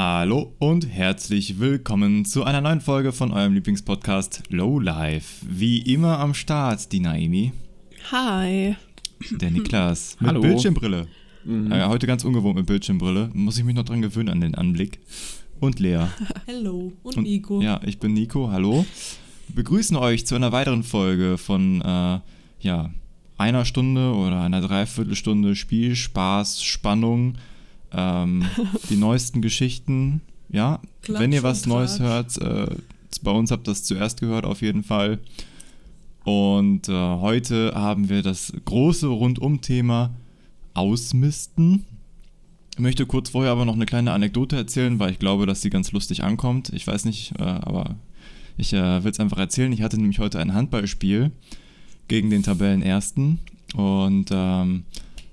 Hallo und herzlich willkommen zu einer neuen Folge von eurem Lieblingspodcast Low Life. Wie immer am Start die Naomi, Hi. der Niklas mit Hallo. Bildschirmbrille. Äh, heute ganz ungewohnt mit Bildschirmbrille. Muss ich mich noch dran gewöhnen an den Anblick. Und Lea. Hello und, Und, Nico. Ja, ich bin Nico, hallo. Wir begrüßen euch zu einer weiteren Folge von äh, ja, einer Stunde oder einer Dreiviertelstunde Spiel, Spaß, Spannung, ähm, die neuesten Geschichten. Ja, Klatsch wenn ihr was Neues hört, äh, bei uns habt ihr das zuerst gehört auf jeden Fall. Und äh, heute haben wir das große Rundum-Thema Ausmisten. Ich möchte kurz vorher aber noch eine kleine Anekdote erzählen, weil ich glaube, dass sie ganz lustig ankommt. Ich weiß nicht, äh, aber ich äh, will es einfach erzählen. Ich hatte nämlich heute ein Handballspiel gegen den Tabellenersten und ähm,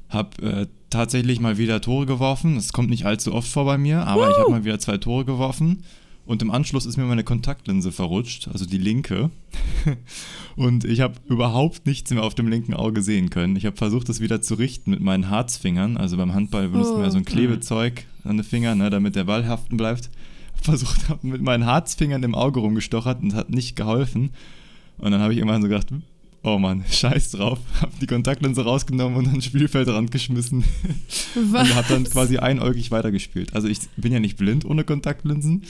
habe äh, tatsächlich mal wieder Tore geworfen. Das kommt nicht allzu oft vor bei mir, aber ich habe mal wieder zwei Tore geworfen. Und im Anschluss ist mir meine Kontaktlinse verrutscht, also die linke. Und ich habe überhaupt nichts mehr auf dem linken Auge sehen können. Ich habe versucht, das wieder zu richten mit meinen Harzfingern. Also beim Handball benutzt man ja so ein Oh. Klebezeug an den Fingern, ne, damit der Ball haften bleibt. Versucht habe mit meinen Harzfingern im Auge rumgestochert und hat nicht geholfen. Und dann habe ich irgendwann so gedacht, oh Mann, scheiß drauf. Habe die Kontaktlinse rausgenommen und an den Spielfeldrand geschmissen. Was? Und habe dann quasi einäugig weitergespielt. Also ich bin ja nicht blind ohne Kontaktlinsen.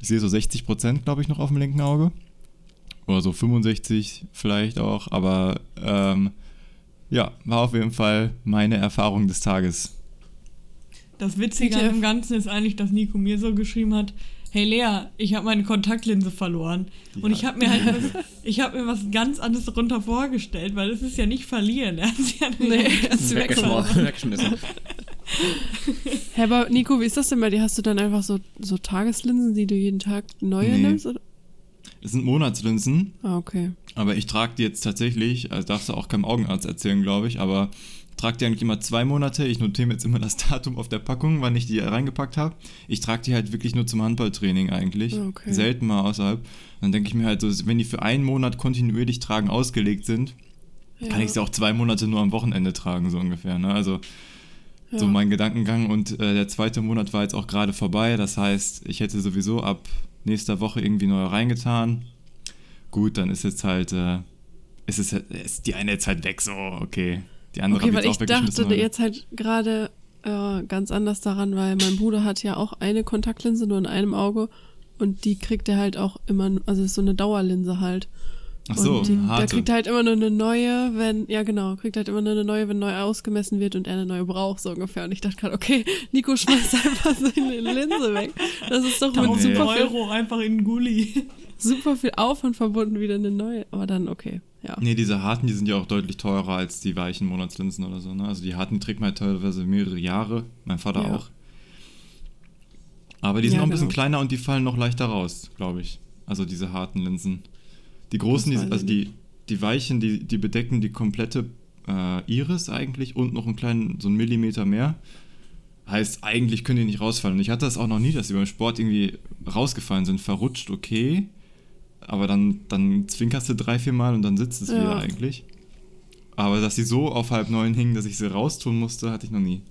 Ich sehe so 60 Prozent, glaube ich, noch auf dem linken Auge. Oder so 65 vielleicht auch. Aber ähm, ja, war auf jeden Fall meine Erfahrung des Tages. Das Witzige an dem Ganzen ist eigentlich, dass Nico mir so geschrieben hat, hey Lea, ich habe meine Kontaktlinse verloren. Und Ja. ich habe mir halt was, ich habe mir was ganz anderes darunter vorgestellt, weil es ist ja nicht verlieren. Er hat sie ja Nee, nicht es ist Weggeschmissen. Hä, aber Nico, wie ist das denn bei dir? Hast du dann einfach so, so Tageslinsen, die du jeden Tag neue Nee. nimmst? Oder? Es sind Monatslinsen, Ah, okay. aber ich trage die jetzt tatsächlich, also darfst du auch keinem Augenarzt erzählen, glaube ich, aber ich trage die eigentlich immer zwei Monate. Ich notiere mir jetzt immer das Datum auf der Packung, wann ich die reingepackt habe. Ich trage die halt wirklich nur zum Handballtraining eigentlich. Okay. Selten mal außerhalb. Dann denke ich mir halt so, wenn die für einen Monat kontinuierlich tragen ausgelegt sind, kann ich sie auch zwei Monate nur am Wochenende tragen, so ungefähr. Ne? Also so Ja. mein Gedankengang. Und äh, der zweite Monat war jetzt auch gerade vorbei. Das heißt, ich hätte sowieso ab nächster Woche irgendwie neu reingetan. Gut, dann ist jetzt halt, äh, ist es ist die eine jetzt halt weg, so, okay. Die andere Okay, weil ich dachte jetzt halt gerade äh, ganz anders daran, weil mein Bruder hat ja auch eine Kontaktlinse nur in einem Auge und die kriegt er halt auch immer, also ist so eine Dauerlinse halt. Ach so, und die, da harte. kriegt er halt immer nur eine neue, wenn, ja genau, kriegt halt immer nur eine neue, wenn neu ausgemessen wird und er eine neue braucht, so ungefähr. Und ich dachte gerade, okay, Nico schmeißt einfach seine Linse weg. Das ist doch mit 1000 super viel, Euro einfach in den Gully. super viel Aufwand verbunden, wieder eine neue. Aber dann, okay, ja. Nee, diese harten, die sind ja auch deutlich teurer als die weichen Monatslinsen oder so. Ne? Also die harten trägt man halt teilweise mehrere Jahre. Mein Vater Ja. auch. Aber die sind Ja, auch ein bisschen genau. kleiner und die fallen noch leichter raus, glaube ich. Also diese harten Linsen. Die großen, die, also die, die weichen, die, die bedecken die komplette äh, Iris eigentlich und noch einen kleinen, so einen Millimeter mehr. Heißt, eigentlich können die nicht rausfallen. Und ich hatte das auch noch nie, dass die beim Sport irgendwie rausgefallen sind. Verrutscht, okay. Aber dann, dann zwinkerst du drei, vier Mal und dann sitzt es Ja. wieder eigentlich. Aber dass sie so auf halb neun hingen, dass ich sie raustun musste, hatte ich noch nie.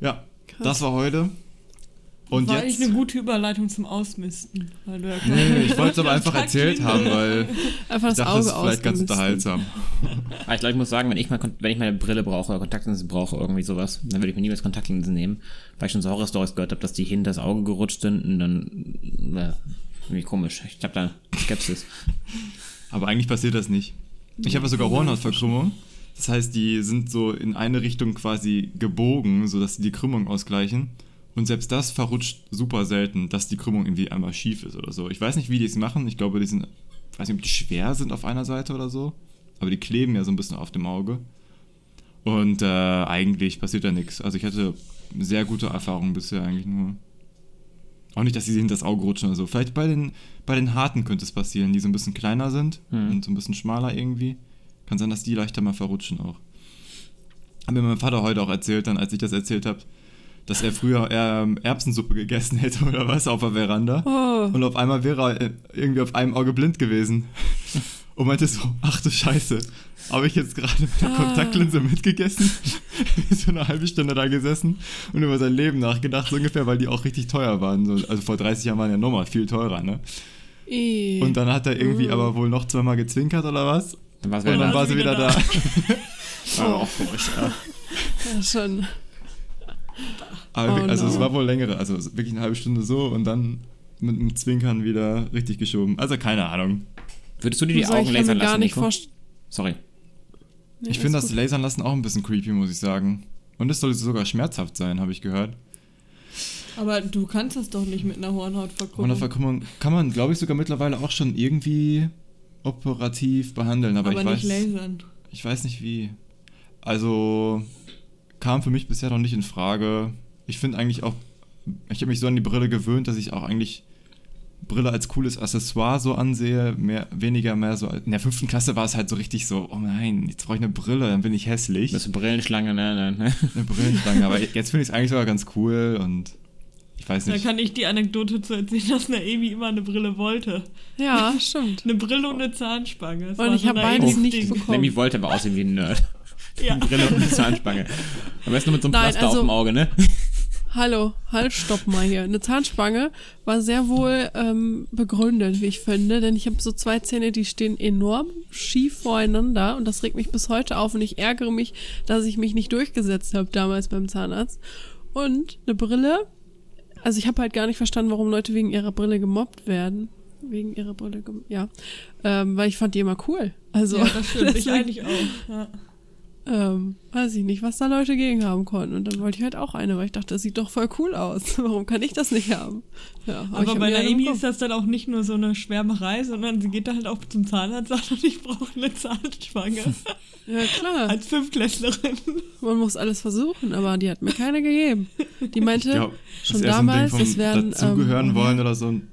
Ja, Krass. das war heute. Und war jetzt. eigentlich eine gute Überleitung zum Ausmisten. Weil du ja Nee, ich wollte es aber einfach erzählt haben, weil Einfach ich das dachte, Auge das ist vielleicht ganz unterhaltsam. Aber ich glaube, ich muss sagen, wenn ich, mal, Kon- wenn ich meine Brille brauche oder Kontaktlinsen brauche, irgendwie sowas, dann würde ich mir niemals Kontaktlinsen nehmen, weil ich schon so Horror-Stories gehört habe, dass die hinter das Auge gerutscht sind und dann, äh, irgendwie komisch. Ich habe da Skepsis. Aber eigentlich passiert das nicht. Ich habe ja sogar Hornhautverkrümmung. Das heißt, die sind so in eine Richtung quasi gebogen, sodass sie die Krümmung ausgleichen. Und selbst das verrutscht super selten, dass die Krümmung irgendwie einmal schief ist oder so. Ich weiß nicht, wie die es machen. Ich glaube, die sind, ich weiß nicht, ob die schwer sind auf einer Seite oder so. Aber die kleben ja so ein bisschen auf dem Auge. Und äh, eigentlich passiert da nichts. Also ich hatte sehr gute Erfahrungen bisher eigentlich nur. Auch nicht, dass sie hinter das Auge rutschen oder so. Vielleicht bei den, bei den harten könnte es passieren, die so ein bisschen kleiner sind Hm. und so ein bisschen schmaler irgendwie. Kann sein, dass die leichter mal verrutschen auch. Hat mir mein Vater heute auch erzählt, dann als ich das erzählt habe, dass er früher ähm, Erbsensuppe gegessen hätte oder was auf der Veranda. Oh. Und auf einmal wäre er äh, irgendwie auf einem Auge blind gewesen. und meinte so, ach du Scheiße, habe ich jetzt gerade mit der Ah. Kontaktlinse mitgegessen? so eine halbe Stunde da gesessen und über sein Leben nachgedacht, so ungefähr, weil die auch richtig teuer waren. So, also vor 30 Jahren waren ja nochmal viel teurer, ne? Und dann hat er irgendwie Mm. aber wohl noch zweimal gezwinkert oder was? Dann war's Und wieder dann da. war sie wieder da. Aber auch komisch, ja. ja, schon. Aber Oh also no. es war wohl längere, also wirklich eine halbe Stunde so und dann mit einem Zwinkern wieder richtig geschoben. Also keine Ahnung. Würdest du dir die ich Augen kann lasern mir gar lassen, nicht Nico? vorstellen. Sorry. Nee, ich finde das. Lasern lassen auch ein bisschen creepy, muss ich sagen. Und es soll sogar schmerzhaft sein, habe ich gehört. Aber du kannst das doch nicht mit einer Hornhautverkrümmung. eine Verkrümmung kann man, glaube ich, sogar mittlerweile auch schon irgendwie operativ behandeln, aber, aber ich nicht weiß, lasern. ich weiß nicht wie. Also kam für mich bisher noch nicht in Frage. Ich finde eigentlich auch, ich habe mich so an die Brille gewöhnt, dass ich auch eigentlich Brille als cooles Accessoire so ansehe, mehr, weniger mehr so. In der fünften Klasse war es halt so richtig so, oh nein, jetzt brauche ich eine Brille, dann bin ich hässlich. Das ist eine Brillenschlange, ne? ne, ne. Eine Brillenstange, aber jetzt finde ich es eigentlich sogar ganz cool und ich weiß Da nicht. kann ich die Anekdote zu erzählen, dass Naemi immer eine Brille wollte. Ja, stimmt. Eine Brille und eine Zahnspange. Das Und ich so habe beides nicht Ding. bekommen. Lemmy wollte aber aussehen wie ein Nerd. Ja. Brille und eine Zahnspange. Am besten nur mit so einem Nein, Pflaster also- auf dem Auge, ne? Hallo, halt, stopp mal hier. Eine Zahnspange war sehr wohl ähm, begründet, wie ich finde, denn ich habe so zwei Zähne, die stehen enorm schief voreinander und das regt mich bis heute auf und ich ärgere mich, dass ich mich nicht durchgesetzt habe damals beim Zahnarzt. Und eine Brille, also ich habe halt gar nicht verstanden, warum Leute wegen ihrer Brille gemobbt werden. Wegen ihrer Brille, ja. Ähm, weil ich fand die immer cool. Also, ja, das stimmt. Ich eigentlich auch. Ja. Ähm, weiß ich nicht, was da Leute gegen haben konnten. Und dann wollte ich halt auch eine, weil ich dachte, das sieht doch voll cool aus. Warum kann ich das nicht haben? Ja, Aber hab bei bekommen. ist das dann auch nicht nur so eine Schwärmerei, sondern sie geht da halt auch zum Zahnarzt und sagt, ich brauche eine Zahnspange. Ja, klar. Als Fünftklässlerin. Man muss alles versuchen, aber die hat mir keine gegeben. Die meinte glaub, schon damals, es wären. dazugehören ähm, wollen oder so. ein-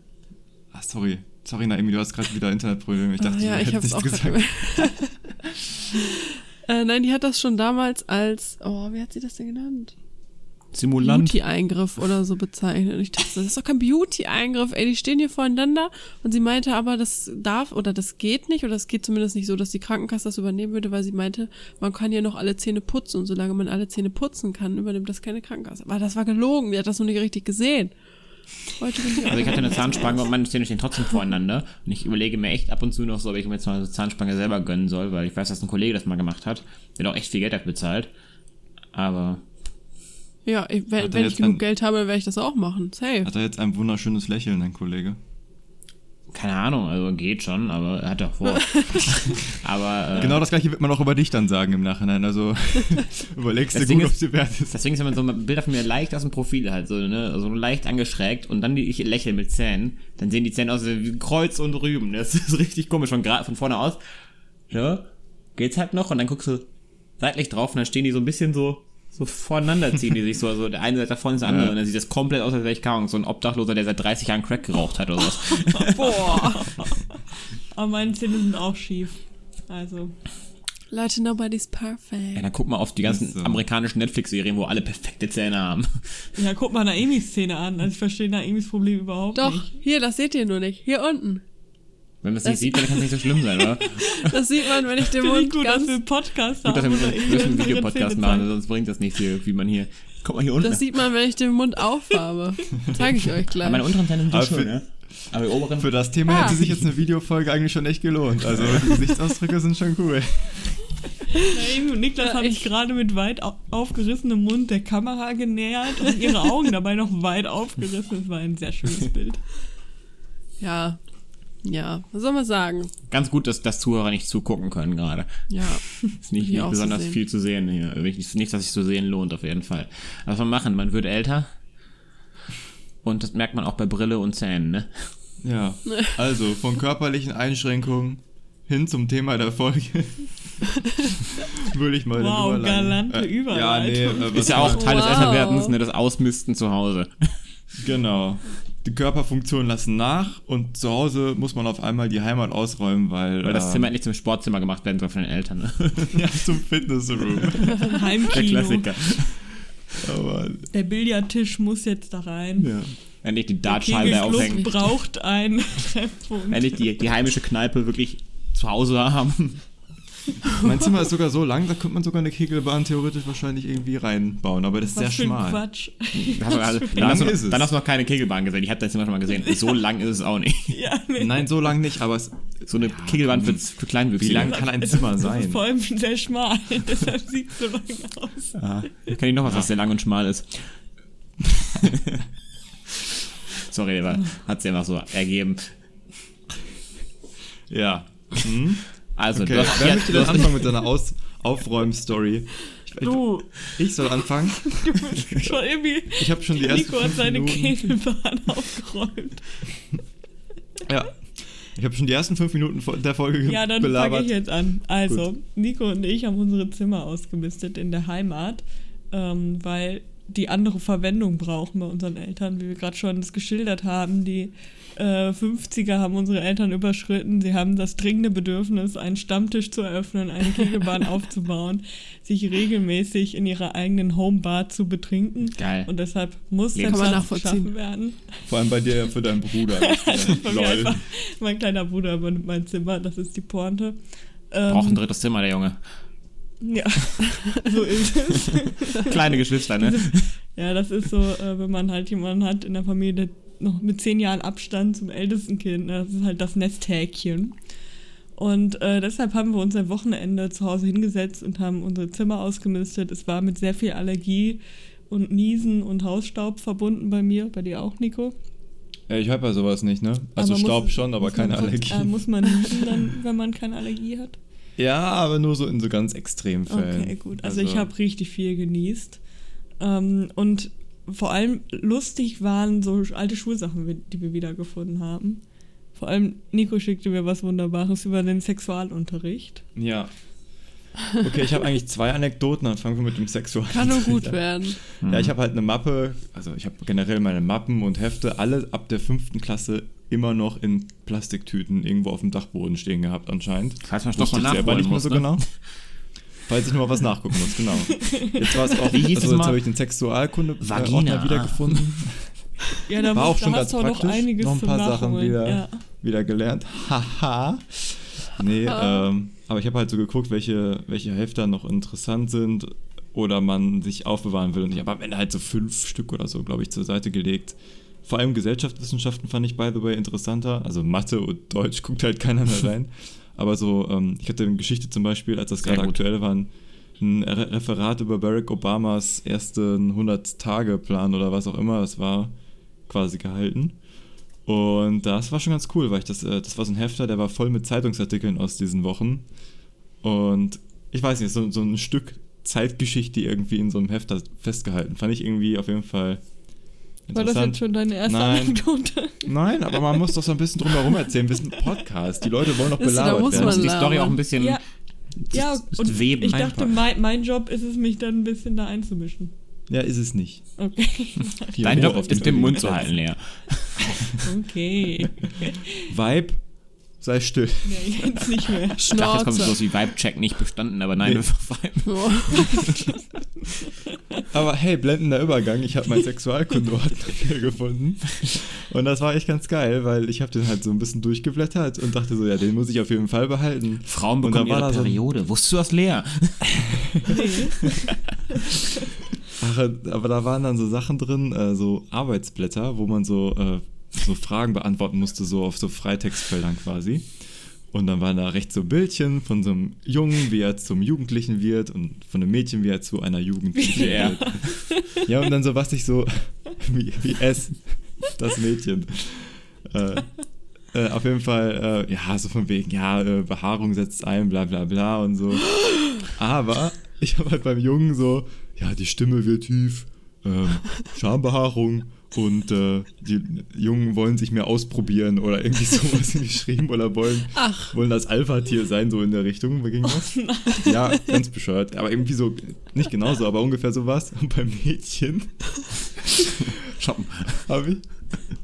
Ah, sorry. Sorry, Naomi, du hast gerade wieder Internetprobleme. Ich dachte, ah, ja, du ich hättest hab's nichts gesagt. Äh, nein, die hat das schon damals als, oh, wie hat sie das denn genannt? Simulant. Beauty-Eingriff oder so bezeichnet. Und ich dachte, das ist doch kein Beauty-Eingriff, ey, die stehen hier voreinander. Und sie meinte aber, das darf oder das geht nicht, oder es geht zumindest nicht so, dass die Krankenkasse das übernehmen würde, weil sie meinte, man kann ja noch alle Zähne putzen und solange man alle Zähne putzen kann, übernimmt das keine Krankenkasse. Aber das war gelogen, die hat das noch nicht richtig gesehen. Heute bin ich Also ich hatte eine Zahnspange und meine Zähne stehen trotzdem voreinander. Und ich überlege mir echt ab und zu noch so, ob ich mir jetzt mal eine Zahnspange selber gönnen soll, weil ich weiß, dass ein Kollege das mal gemacht hat. Der hat auch echt viel Geld dafür bezahlt. Aber Ja, ich, wenn, wenn ich genug ein- Geld habe, werde ich das auch machen. Safe. Hat er jetzt ein wunderschönes Lächeln, dein Kollege? Keine Ahnung, also geht schon, aber er hat doch vor. aber äh, Genau das gleiche wird man auch über dich dann sagen im Nachhinein. Also überlegst du gut, ob ist- sie wert ist. Deswegen ist wenn man so Bilder von mir leicht aus dem Profil halt so, ne, so leicht angeschrägt und dann die, ich lächle mit Zähnen, dann sehen die Zähne aus wie Kreuz und Rüben. Das ist richtig komisch von, von vorne aus. Ja, geht's halt noch und dann guckst du seitlich drauf und dann stehen die so ein bisschen so so voneinander ziehen die sich so, also der eine Seite davon ist der andere Ja. und dann sieht das komplett aus, als wäre ich Ahnung, so ein Obdachloser, der seit 30 Jahren Crack geraucht hat oder was. Boah. Aber meine Zähne sind auch schief. Also, Leute, nobody's Ja, perfect. dann guck mal auf die ganzen so. amerikanischen Netflix-Serien, wo alle perfekte Zähne haben. ja, guck mal Naemis Zähne an. Also ich verstehe Naemis Problem überhaupt Doch, nicht. hier, das seht ihr nur nicht. Hier unten. Wenn man es nicht Das- sieht, dann kann es nicht so schlimm sein, oder? Das sieht man, wenn ich den Finde ich Mund gut, dass ganz... wir einen Podcast Gut, dass haben. wir müssen einen Videopodcast machen, sonst bringt das nichts hier, wie man hier. Guck mal hier unten. Das sieht man, wenn ich den Mund aufhabe. Zeige ich euch gleich. Aber meine unteren Zähne sind so für- schön, ne? Aber die oberen. Für das Thema Ah. hätte sich jetzt eine Videofolge eigentlich schon echt gelohnt. Also die Gesichtsausdrücke sind schon cool. Und Niklas Ja, haben sich ich- gerade mit weit au- aufgerissenem Mund der Kamera genähert und ihre Augen dabei noch weit aufgerissen. Das war ein sehr schönes Bild. Ja. Ja, was soll man sagen? Ganz gut, dass, dass Zuhörer nicht zugucken können gerade. Ja. Ist nicht, nicht besonders zu sehen. viel zu sehen hier. Also nicht, nicht, dass sich zu sehen lohnt, auf jeden Fall. Was man machen, man wird älter. Und das merkt man auch bei Brille und Zähnen, ne? Ja. Also von körperlichen Einschränkungen hin zum Thema der Folge. Würde ich mal den Wow, Überleiten- galante Ja, nee, Überleitung. äh, Ist ja auch Teil des Wow. Älterwerdens, ne? Das Ausmisten zu Hause. Genau. Die Körperfunktionen lassen nach und zu Hause muss man auf einmal die Heimat ausräumen, weil. Weil das ähm, Zimmer endlich zum Sportzimmer gemacht werden soll von den Eltern, ne? ja, zum Fitnessroom. Der Heimkino. Klassiker. Aber, Der Billardtisch muss jetzt da rein. ja. Endlich die Der Dartscheibe aufhängen. braucht einen Treffpunkt. Endlich die, die heimische Kneipe wirklich zu Hause haben. Mein Zimmer ist sogar so lang, da könnte man sogar eine Kegelbahn theoretisch wahrscheinlich irgendwie reinbauen, aber das ist Was sehr für ein schmal. Quatsch. Also, also, dann, hast lang du, ist es? dann hast du noch keine Kegelbahn gesehen. Ich habe dein Zimmer schon mal gesehen. So lang ist es auch nicht. ja, nee. Nein, so lang nicht, aber es, So eine Kegelbahn für, für Kleinwüchsige. wie lang kann ein Zimmer Das ist sein? vor allem sehr schmal, deshalb sieht es so lang aus. Ah, kann ich noch was, was sehr lang und schmal ist? Sorry, aber hat sich einfach so ergeben. Ja. Hm? Also, Okay, du hast, wer ja, möchte denn anfangen mit deiner Aus Aufräumstory? Ich, Du, ich soll anfangen? du bist schon irgendwie. Ich habe schon die ersten Nico hat fünf seine Minuten. Kegelbahn aufgeräumt. Ja. Ich habe schon die ersten fünf Minuten der Folge ge- Ja, dann fange ich jetzt an. Also, Nico und ich haben unsere Zimmer ausgemistet in der Heimat, ähm, weil die andere Verwendung brauchen bei unseren Eltern, wie wir gerade schon das geschildert haben. Die äh, 50er haben unsere Eltern überschritten. Sie haben das dringende Bedürfnis, einen Stammtisch zu eröffnen, eine Kegelbahn aufzubauen, sich regelmäßig in ihrer eigenen Homebar zu betrinken. Geil. Und deshalb muss der Platz nachvollziehen. geschaffen werden. Vor allem bei dir für deinen Bruder. Also bei mir Lol. einfach, mein kleiner Bruder übernimmt mein Zimmer, das ist die Pointe. Ähm, braucht ein drittes Zimmer, der Junge. Ja, so ist es. Kleine Geschwister, ne? Ja, das ist so, äh, wenn man halt jemanden hat in der Familie, der noch mit zehn Jahren Abstand zum ältesten Kind, ne, das ist halt das Nesthäkchen. Und äh, deshalb haben wir uns am Wochenende zu Hause hingesetzt und haben unsere Zimmer ausgemistet. Es war mit sehr viel Allergie und Niesen und Hausstaub verbunden bei mir, bei dir auch, Nico. Ja, ich habe ja sowas nicht, ne? Also Aber Staub muss- schon, aber man keine Allergie. Äh, muss man niesen dann, wenn man keine Allergie hat? Ja, aber nur so in so ganz extremen Fällen. Okay, gut. Also, ich habe richtig viel genießt. Ähm, und vor allem lustig waren so alte Schulsachen, die wir wiedergefunden haben. Vor allem Nico schickte mir was Wunderbares über den Sexualunterricht. Ja. Okay, ich habe eigentlich zwei Anekdoten, dann fangen wir mit dem Sexual Kann nur gut werden. Ja, ich habe halt eine Mappe, also ich habe generell meine Mappen und Hefte, alle ab der fünften Klasse immer noch in Plastiktüten irgendwo auf dem Dachboden stehen gehabt anscheinend. Falls man Stoff mal selber nachholen nicht mehr so ne? genau. Falls ich noch mal was nachgucken muss, genau. Jetzt war es auch, Wie hieß also jetzt habe ich den Sexualkunde-Ordner Vagina. wiedergefunden. Ja, da, War auch schon ganz auch noch praktisch. einiges Noch ein paar Sachen wieder. Ja. wieder gelernt. Haha. nee, ähm, aber ich habe halt so geguckt, welche, welche Hefte noch interessant sind oder man sich aufbewahren will. Und ich habe am Ende halt so fünf Stück oder so, glaube ich, zur Seite gelegt. Vor allem Gesellschaftswissenschaften fand ich, by the way, interessanter. Also Mathe und Deutsch guckt halt keiner mehr rein. Aber so, ähm, ich hatte in Geschichte zum Beispiel, als das gerade aktuell war, ein ein Re Referat über Barack Obamas ersten 100-Tage-Plan oder was auch immer es war, quasi gehalten. Und das war schon ganz cool, weil ich das, äh, das war so ein Hefter, der war voll mit Zeitungsartikeln aus diesen Wochen. Und ich weiß nicht, so, so ein Stück Zeitgeschichte irgendwie in so einem Hefter festgehalten. Fand ich irgendwie auf jeden Fall War das jetzt schon deine erste Nein. Anekdote? Nein, aber man muss doch so ein bisschen drumherum erzählen. Wir sind ein Podcast. Die Leute wollen doch Wisst ihr, da belabert muss werden. man- die Story auch ein bisschen Ja, ja und weben. ich dachte, mein, mein Job ist es, mich dann ein bisschen da einzumischen. Ja, ist es nicht. Okay. Dein Job auf ist, den dem Mund zu halten, Lea. Okay. Vibe, sei still. Nee, jetzt nicht mehr. Ich dachte, jetzt kommt Schnauze. sowas wie Vibe-Check nicht bestanden, aber nein, Nee. einfach Vibe. Aber hey, blendender Übergang. Ich habe meinen Sexualkundeordner wieder gefunden. Und das war echt ganz geil, weil ich habe den halt so ein bisschen durchgeblättert und dachte so, ja, den muss ich auf jeden Fall behalten. Frauen bekommen ihre so Periode. Wusstest du das, Lea? Nee. Ach, aber da waren dann so Sachen drin, äh, so Arbeitsblätter, wo man so, äh, so Fragen beantworten musste, so auf so Freitextfeldern quasi. Und dann waren da rechts so Bildchen von so einem Jungen, wie er zum Jugendlichen wird und von einem Mädchen, wie er zu einer Jugendlichen er. wird. Ja, und dann so, was ich so, wie, wie es, das Mädchen. Äh, äh, auf jeden Fall, äh, ja, so von wegen, ja, äh, Behaarung setzt ein, bla bla bla und so. Aber ich habe halt beim Jungen so, ja, die Stimme wird tief, ähm, Schambehaarung und äh, die Jungen wollen sich mehr ausprobieren oder irgendwie sowas geschrieben oder wollen, Ach. wollen das Alpha-Tier sein, so in der Richtung. Wo ging das? ja, ganz bescheuert. Aber irgendwie so, nicht genauso, aber ungefähr sowas. Und beim Mädchen Shoppen. habe ich,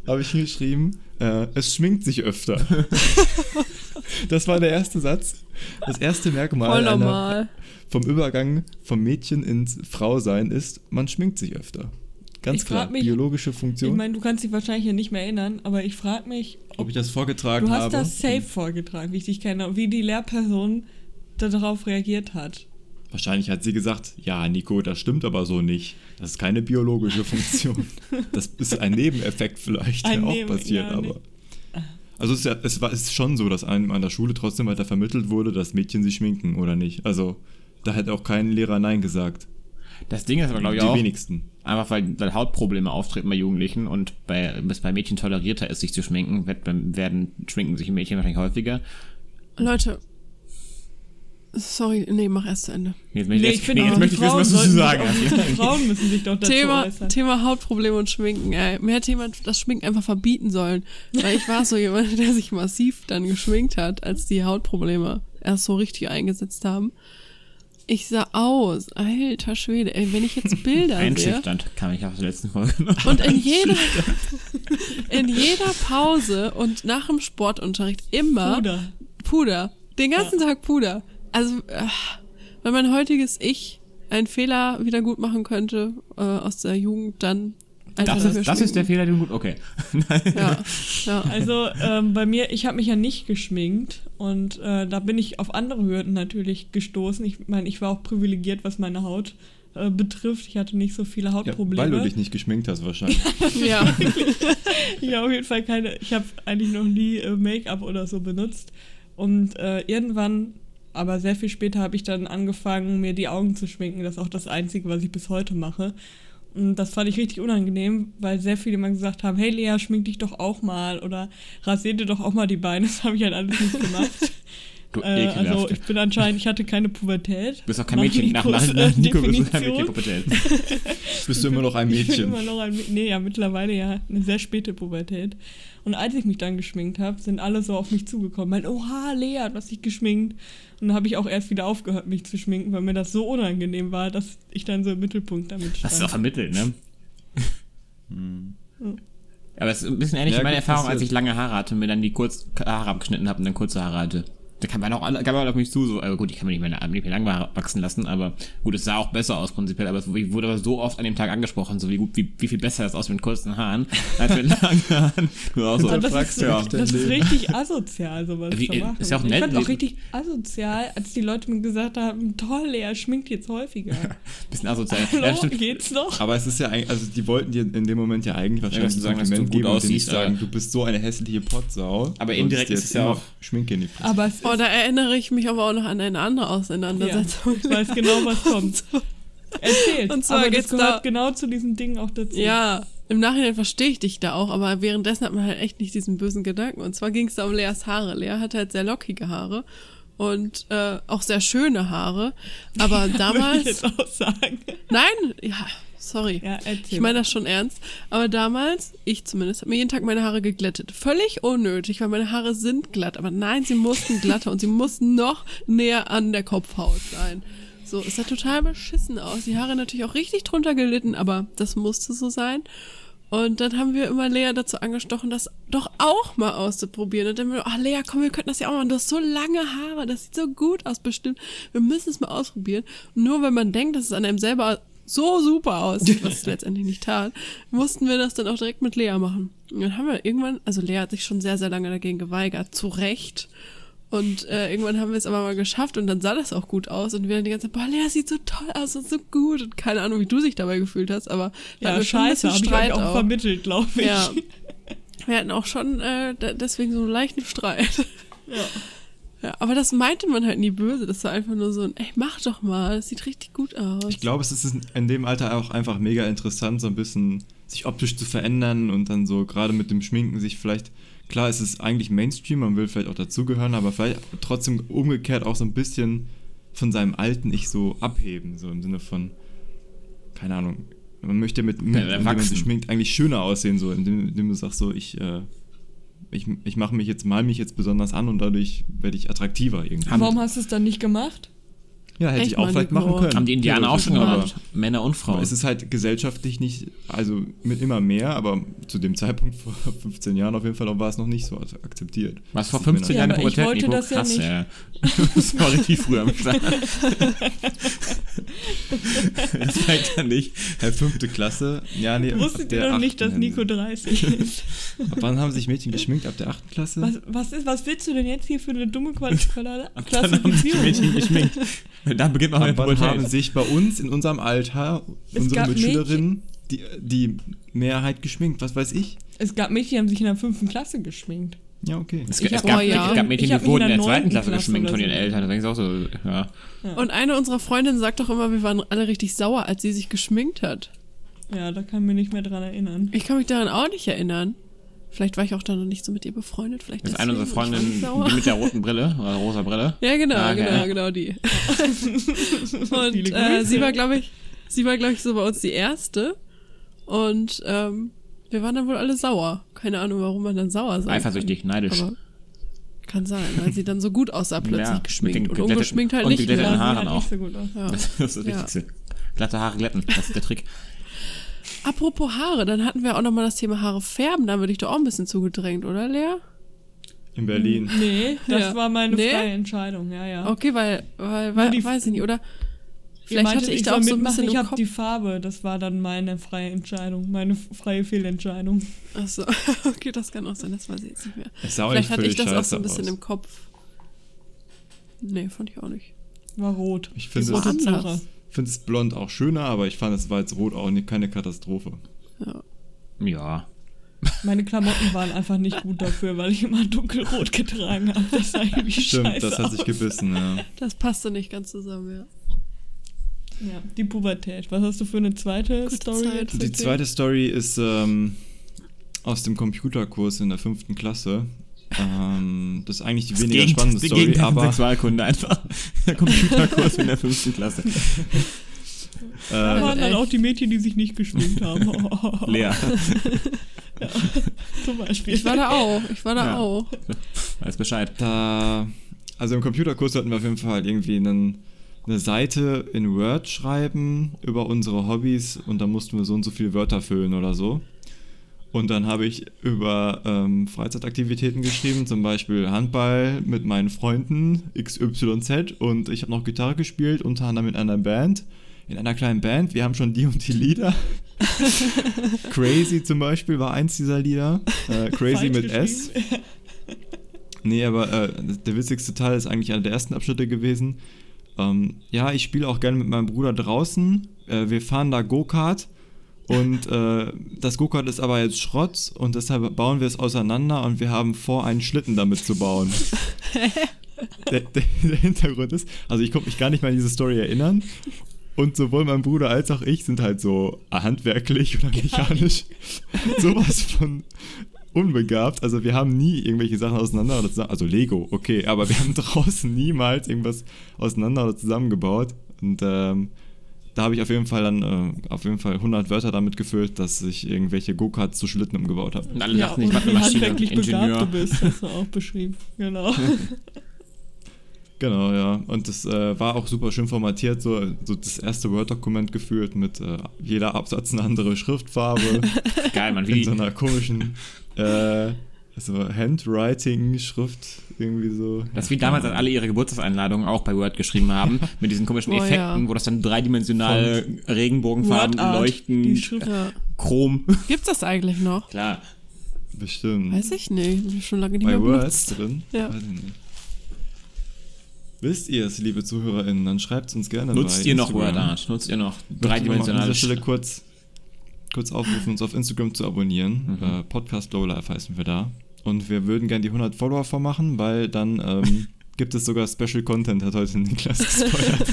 hab ich hingeschrieben, äh, es schminkt sich öfter. das war der erste Satz. Das erste Merkmal Voll einer, normal. vom Übergang vom Mädchen ins Frausein ist, man schminkt sich öfter. Ganz Ich klar, mich- biologische Ich Funktion. meine, du kannst dich wahrscheinlich ja nicht mehr erinnern, aber ich frage mich, Ob ich das vorgetragen Du hast habe? das safe vorgetragen, wie ich dich kenne, wie die Lehrperson darauf reagiert hat. Wahrscheinlich hat sie gesagt, ja, Nico, das stimmt aber so nicht. Das ist keine biologische Funktion. das ist ein Nebeneffekt vielleicht, Ein der auch Neben- passiert, ja, aber. Also es ist, ja, es war es ist schon so, dass einem an der Schule trotzdem weiter vermittelt wurde, dass Mädchen sich schminken oder nicht. Also da hätte auch kein Lehrer Nein gesagt. Das Ding ist aber, glaube ich, Die auch, wenigsten. einfach weil, weil Hautprobleme auftreten bei Jugendlichen und bei, bis bei Mädchen tolerierter ist, sich zu schminken, wird, beim- werden, schminken sich Mädchen wahrscheinlich häufiger. Leute. Sorry, nee, mach erst zu Ende. Jetzt, Nee, jetzt, ich finde, jetzt die möchte ich wissen, Frauen was du zu sagen hast. Die Frauen müssen sich doch dazu Thema, äußern. Thema Hautprobleme und Schminken. Ey. Mir hätte jemand das Schminken einfach verbieten sollen. Weil ich war so jemand, der sich massiv dann geschminkt hat, als die Hautprobleme erst so richtig eingesetzt haben. Ich sah aus, alter Schwede, ey, wenn ich jetzt Bilder sehe. Einschüchternd, kam ich aus der letzten Folge noch. Und in jeder, in jeder Pause und nach dem Sportunterricht immer Puder. Puder. Den ganzen Tag Puder. Also, äh, wenn mein heutiges Ich einen Fehler wieder gut machen könnte äh, aus der Jugend, dann einfach Das ist, das ist der. Fehler, den du gut. Okay. Ja, ja. Also ähm, bei mir, ich habe mich ja nicht geschminkt und äh, da bin ich auf andere Hürden natürlich gestoßen. Ich meine, ich war auch privilegiert, was meine Haut äh, betrifft. Ich hatte nicht so viele Ja, Hautprobleme. weil du dich nicht geschminkt hast wahrscheinlich. ja. Ich habe auf jeden Fall keine, ich habe eigentlich noch nie äh, Make-up oder so benutzt. Und äh, irgendwann, aber sehr viel später, habe ich dann angefangen, mir die Augen zu schminken. Das ist auch das Einzige, was ich bis heute mache. Und das fand ich richtig unangenehm, weil sehr viele immer gesagt haben, hey Lea, schmink dich doch auch mal oder rasier dir doch auch mal die Beine. Das habe ich halt alles nicht gemacht. Du äh, also ich bin anscheinend, ich hatte keine Pubertät. Du bist auch kein Nach Mädchen. Nach, nach, Nikos, nach äh, Nico bist du kein Definition. Mädchen kompetent. Bist du immer noch ein Ich bin Mädchen? immer noch ein, nee, ja, mittlerweile ja eine sehr späte Pubertät. Und als ich mich dann geschminkt habe, sind alle so auf mich zugekommen. Meinen, oha, Lea, du hast dich geschminkt. Und dann habe ich auch erst wieder aufgehört, mich zu schminken, weil mir das so unangenehm war, dass ich dann so im Mittelpunkt damit Das ist auch stand. vermittelt, ne? Aber es ist ein bisschen ähnlich Ja, wie meine Erfahrung, als ich lange Haare hatte und mir dann die kurz Haare abgeschnitten habe und dann kurze Haare hatte. Da kam man auch alle, kam man auf mich zu, so, äh, gut, ich kann mir nicht mehr, nicht mehr lang wachsen lassen, aber gut, es sah auch besser aus prinzipiell, aber es, ich wurde aber so oft an dem Tag angesprochen, so wie gut, wie, wie viel besser es aus mit kurzen Haaren, als mit langen Haaren. Du auch so, das, fragst ist, ja das ist richtig asozial, sowas Wie- zu machen. ist ja auch ich nett, fand auch richtig asozial, als die Leute mir gesagt haben, toll, Lea, schminkt jetzt häufiger. bisschen asozial. Hallo, Ja, stimmt. geht's noch? Aber es ist ja eigentlich, also die wollten dir in dem Moment ja eigentlich wahrscheinlich ein sagen, dass du gut aussiehst, sagen, du bist so eine hässliche Potsau. Aber indirekt dir ist jetzt es ja auch- Schminke in die Fresse. Aber es Oh, da erinnere ich mich aber auch noch an eine andere ja, Auseinandersetzung. ich weiß genau, was kommt. Erzählt. Und zwar aber das gehört da- genau zu diesen Dingen auch dazu. Ja, im Nachhinein verstehe ich dich da auch, aber währenddessen hat man halt echt nicht diesen bösen Gedanken. Und zwar ging es da um Leas Haare. Lea hat halt sehr lockige Haare und äh, auch sehr schöne Haare. Aber Würde ich damals. jetzt auch sagen. Nein, ja, sorry. Ja. Ich meine das schon ernst. Aber damals, ich zumindest, habe mir jeden Tag meine Haare geglättet. Völlig unnötig, weil meine Haare sind glatt. Aber nein, sie mussten glatter und sie mussten noch näher an der Kopfhaut sein. So, es sah total beschissen aus. Die Haare natürlich auch richtig drunter gelitten, aber das musste so sein. Und dann haben wir immer Lea dazu angestochen, das doch auch mal auszuprobieren. Und dann haben wir, ach Lea, komm, wir könnten das ja auch machen. Du hast so lange Haare, das sieht so gut aus, bestimmt. Wir müssen es mal ausprobieren. Und nur wenn man denkt, dass es an einem selber so super aussieht, was es letztendlich nicht tat, mussten wir das dann auch direkt mit Lea machen. Und dann haben wir irgendwann, also Lea hat sich schon sehr, sehr lange dagegen geweigert, zu Recht. Und äh, irgendwann haben wir es aber mal geschafft und dann sah das auch gut aus. Und wir dann die ganze Zeit, boah, Lea sieht so toll aus und so gut. Und keine Ahnung, wie du dich dabei gefühlt hast, aber Ja, scheiße, habe ich euch auch, auch. vermittelt, glaube ich. Ja. Wir hatten auch schon äh, deswegen so einen leichten Streit. Ja. Ja, aber das meinte man halt nie böse. Das war einfach nur so ein, ey, mach doch mal, das sieht richtig gut aus. Ich glaube, es ist in dem Alter auch einfach mega interessant, so ein bisschen sich optisch zu verändern und dann so gerade mit dem Schminken sich vielleicht, klar, es ist eigentlich Mainstream, man will vielleicht auch dazugehören, aber vielleicht trotzdem umgekehrt auch so ein bisschen von seinem alten Ich so abheben, so im Sinne von, keine Ahnung, man möchte mit, mit indem man sich schminkt, eigentlich schöner aussehen, so indem, indem du sagst so, ich, äh, ich, ich mache mich jetzt, mal mich jetzt besonders an und dadurch werde ich attraktiver irgendwie. Warum hast du es dann nicht gemacht? Ja, hätte Echt ich auch vielleicht machen können. Haben die Indianer auch schon gemacht. Männer und Frauen. aber es ist halt gesellschaftlich nicht, also mit immer mehr, aber zu dem Zeitpunkt vor 15 Jahren auf jeden Fall war es noch nicht so akzeptiert. Was vor Dass die 15 Männer- Ja, Jahren aber ich Pubertät, wollte Nico? das ja Krass, nicht. ja. Das war richtig früh am Start. das fängt ja nicht. Hey, fünfte Klasse. Ja, nee, ab Wusstet ihr doch nicht, dass Nico hin. 30 ist? Ab wann haben sich Mädchen geschminkt? Ab der achten Klasse? Was, was, ist, was willst du denn jetzt hier für eine dumme Qual- Dann haben sich? Mädchen geschminkt. Da beginnt eine Ab wann haben sich bei uns in unserem Alter Es unsere Mitschülerinnen die, die Mehrheit geschminkt? Was weiß ich? Es gab Mädchen, die haben sich in der fünften Klasse geschminkt. Ja, okay. Es, Ich es, hab- gab, oh ja. es gab Mädchen, die wurden in der zweiten Klasse Klasse geschminkt von ihren. Eltern. Da denkst du auch so, ja. Und eine unserer Freundinnen sagt doch immer, wir waren alle richtig sauer, als sie sich geschminkt hat. Ja, da kann ich mich nicht mehr dran erinnern. Ich kann mich daran auch nicht erinnern. Vielleicht war ich auch da noch nicht so mit ihr befreundet. Vielleicht Das ist eine unserer Freundinnen, die mit der roten Brille, oder rosa Brille. Ja, genau, Ah, okay. genau, genau die. Und äh, sie war, glaube ich, sie war, glaube ich, so bei uns die erste. Und ähm, wir waren dann wohl alle sauer. Keine Ahnung, warum man dann sauer sein Eifersüchtig, neidisch. kann. Aber kann sein, weil sie dann so gut aussah plötzlich Ja, geschminkt. Und ungeschminkt halt und nicht geglätteten mehr. Haaren sieht halt auch. so. Ja. Das ist das Ja. Glatte Haare glätten, das ist der Trick. Apropos Haare, dann hatten wir auch nochmal das Thema Haare färben. Da würde ich doch auch ein bisschen zugedrängt, oder Lea? In Berlin. Nee, das Ja. war meine Nee? freie Entscheidung, ja, ja. Okay, weil, weil, weil die- weiß ich nicht, oder? Vielleicht meintet, hatte ich ich da auch so ein mitmachen, bisschen ich habe die Farbe, das war dann meine freie Entscheidung, meine freie Fehlentscheidung. Achso, okay, das kann auch sein, das weiß ich jetzt nicht mehr. Es sah auch Vielleicht hatte ich das auch so ein bisschen aus. im Kopf. Nee, fand ich auch nicht. War rot. Ich finde es, Zora. Zora. Find es blond auch schöner, aber ich fand es war jetzt rot auch nicht, keine Katastrophe. Ja. Ja. Meine Klamotten waren einfach nicht gut dafür, weil ich immer dunkelrot getragen habe. Das sah irgendwie Stimmt, scheiße das hat sich aus. gebissen, ja. Das passte nicht ganz zusammen, ja. Ja, die Pubertät. Was hast du für eine zweite Gute Story Zeit. jetzt? Die zweite Story ist ähm, aus dem Computerkurs in der fünften Klasse. Ähm, das ist eigentlich die weniger Gegend- spannende die Story, von aber Sexualkunde einfach. Der Computerkurs in der fünften Klasse. Da äh, waren dann auch die Mädchen, die sich nicht geschminkt haben. Lea. Zum Beispiel. Ich war da auch, ich war da Ja. auch. Weiß Bescheid. da, also im Computerkurs hatten wir auf jeden Fall irgendwie einen, eine Seite in Word schreiben über unsere Hobbys und da mussten wir so und so viele Wörter füllen oder so. Und dann habe ich über ähm, Freizeitaktivitäten geschrieben, zum Beispiel Handball mit meinen Freunden XYZ und ich habe noch Gitarre gespielt, unter anderem in einer Band, in einer kleinen Band. Wir haben schon die und die Lieder. Crazy zum Beispiel war eins dieser Lieder. Äh, Crazy mit S. Nee, aber äh, der witzigste Teil ist eigentlich einer der ersten Abschnitte gewesen. Ähm, ja, ich spiele auch gerne mit meinem Bruder draußen. Äh, wir fahren da Go-Kart. Und äh, das Go-Kart ist aber jetzt Schrott und deshalb bauen wir es auseinander und wir haben vor, einen Schlitten damit zu bauen. der, der, der Hintergrund ist, also ich konnte mich gar nicht mehr an diese Story erinnern. Und sowohl mein Bruder als auch ich sind halt so handwerklich oder mechanisch sowas von unbegabt. Also wir haben nie irgendwelche Sachen auseinander oder zusammen, also Lego, okay, aber wir haben draußen niemals irgendwas auseinander oder zusammengebaut. Und ähm, da habe ich auf jeden Fall dann äh, auf jeden Fall 100 Wörter damit gefüllt, dass ich irgendwelche Go-Karts zu Schlitten umgebaut habe. Alle Ja, dachten, ich und mache wie eine Maschine, handwerklich begabt Ingenieur. du bist, hast du auch beschrieben. Genau. Genau, ja. Und das äh, war auch super schön formatiert, so, so das erste Word-Dokument gefühlt mit äh, jeder Absatz eine andere Schriftfarbe. Geil, man. in Wie, so einer komischen äh, so Handwriting-Schrift irgendwie so. das wie damals, als alle ihre Geburtstagseinladungen auch bei Word geschrieben haben, mit diesen komischen Oh, Effekten, ja. wo das dann dreidimensional Regenbogenfarben Wordart, leuchten, Die Schrift. Ja. Chrom. Gibt's das eigentlich noch? Klar. Bestimmt. Weiß ich nicht. Ich Schon lange nicht Bei mehr Words benutzt. drin? Ja. Weiß ich nicht. Wisst ihr es, liebe ZuhörerInnen, dann schreibt es uns gerne Nutzt ihr noch Instagram. WordArt? Nutzt ihr noch noch mal An dreidimensionale dieser Stelle kurz, kurz aufrufen, uns auf Instagram zu abonnieren. Mhm. Äh, Podcast Lowlife heißen wir da. Und wir würden gerne die 100 Follower vormachen, weil dann ähm, gibt es sogar Special Content, hat heute Niklas gespoilert.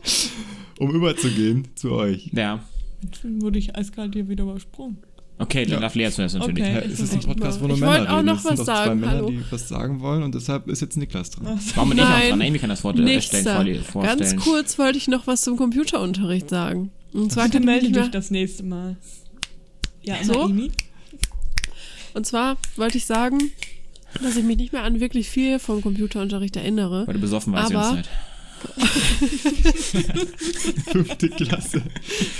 um überzugehen zu euch. Ja. Jetzt wurde ich eiskalt hier wieder übersprungen. Okay, dann Ja. darf Lea zuerst natürlich. Okay. Ja, es ist ein Podcast, wo nur Ich Männer wollte auch reden. noch es sind was doch zwei sagen, Männer, hallo. die was sagen wollen und deshalb ist jetzt Niklas dran. Warum bin ich dran? Amy kann das Wort erstellen, da. vorle- vorstellen. Ganz kurz wollte ich noch was zum Computerunterricht sagen. Und zwar, ich melde dich das nächste Mal. Ja, So? Naimi? Und zwar wollte ich sagen, dass ich mich nicht mehr an wirklich viel vom Computerunterricht erinnere. Weil du besoffen warst die Aber- ganze Zeit. Fünfte Klasse.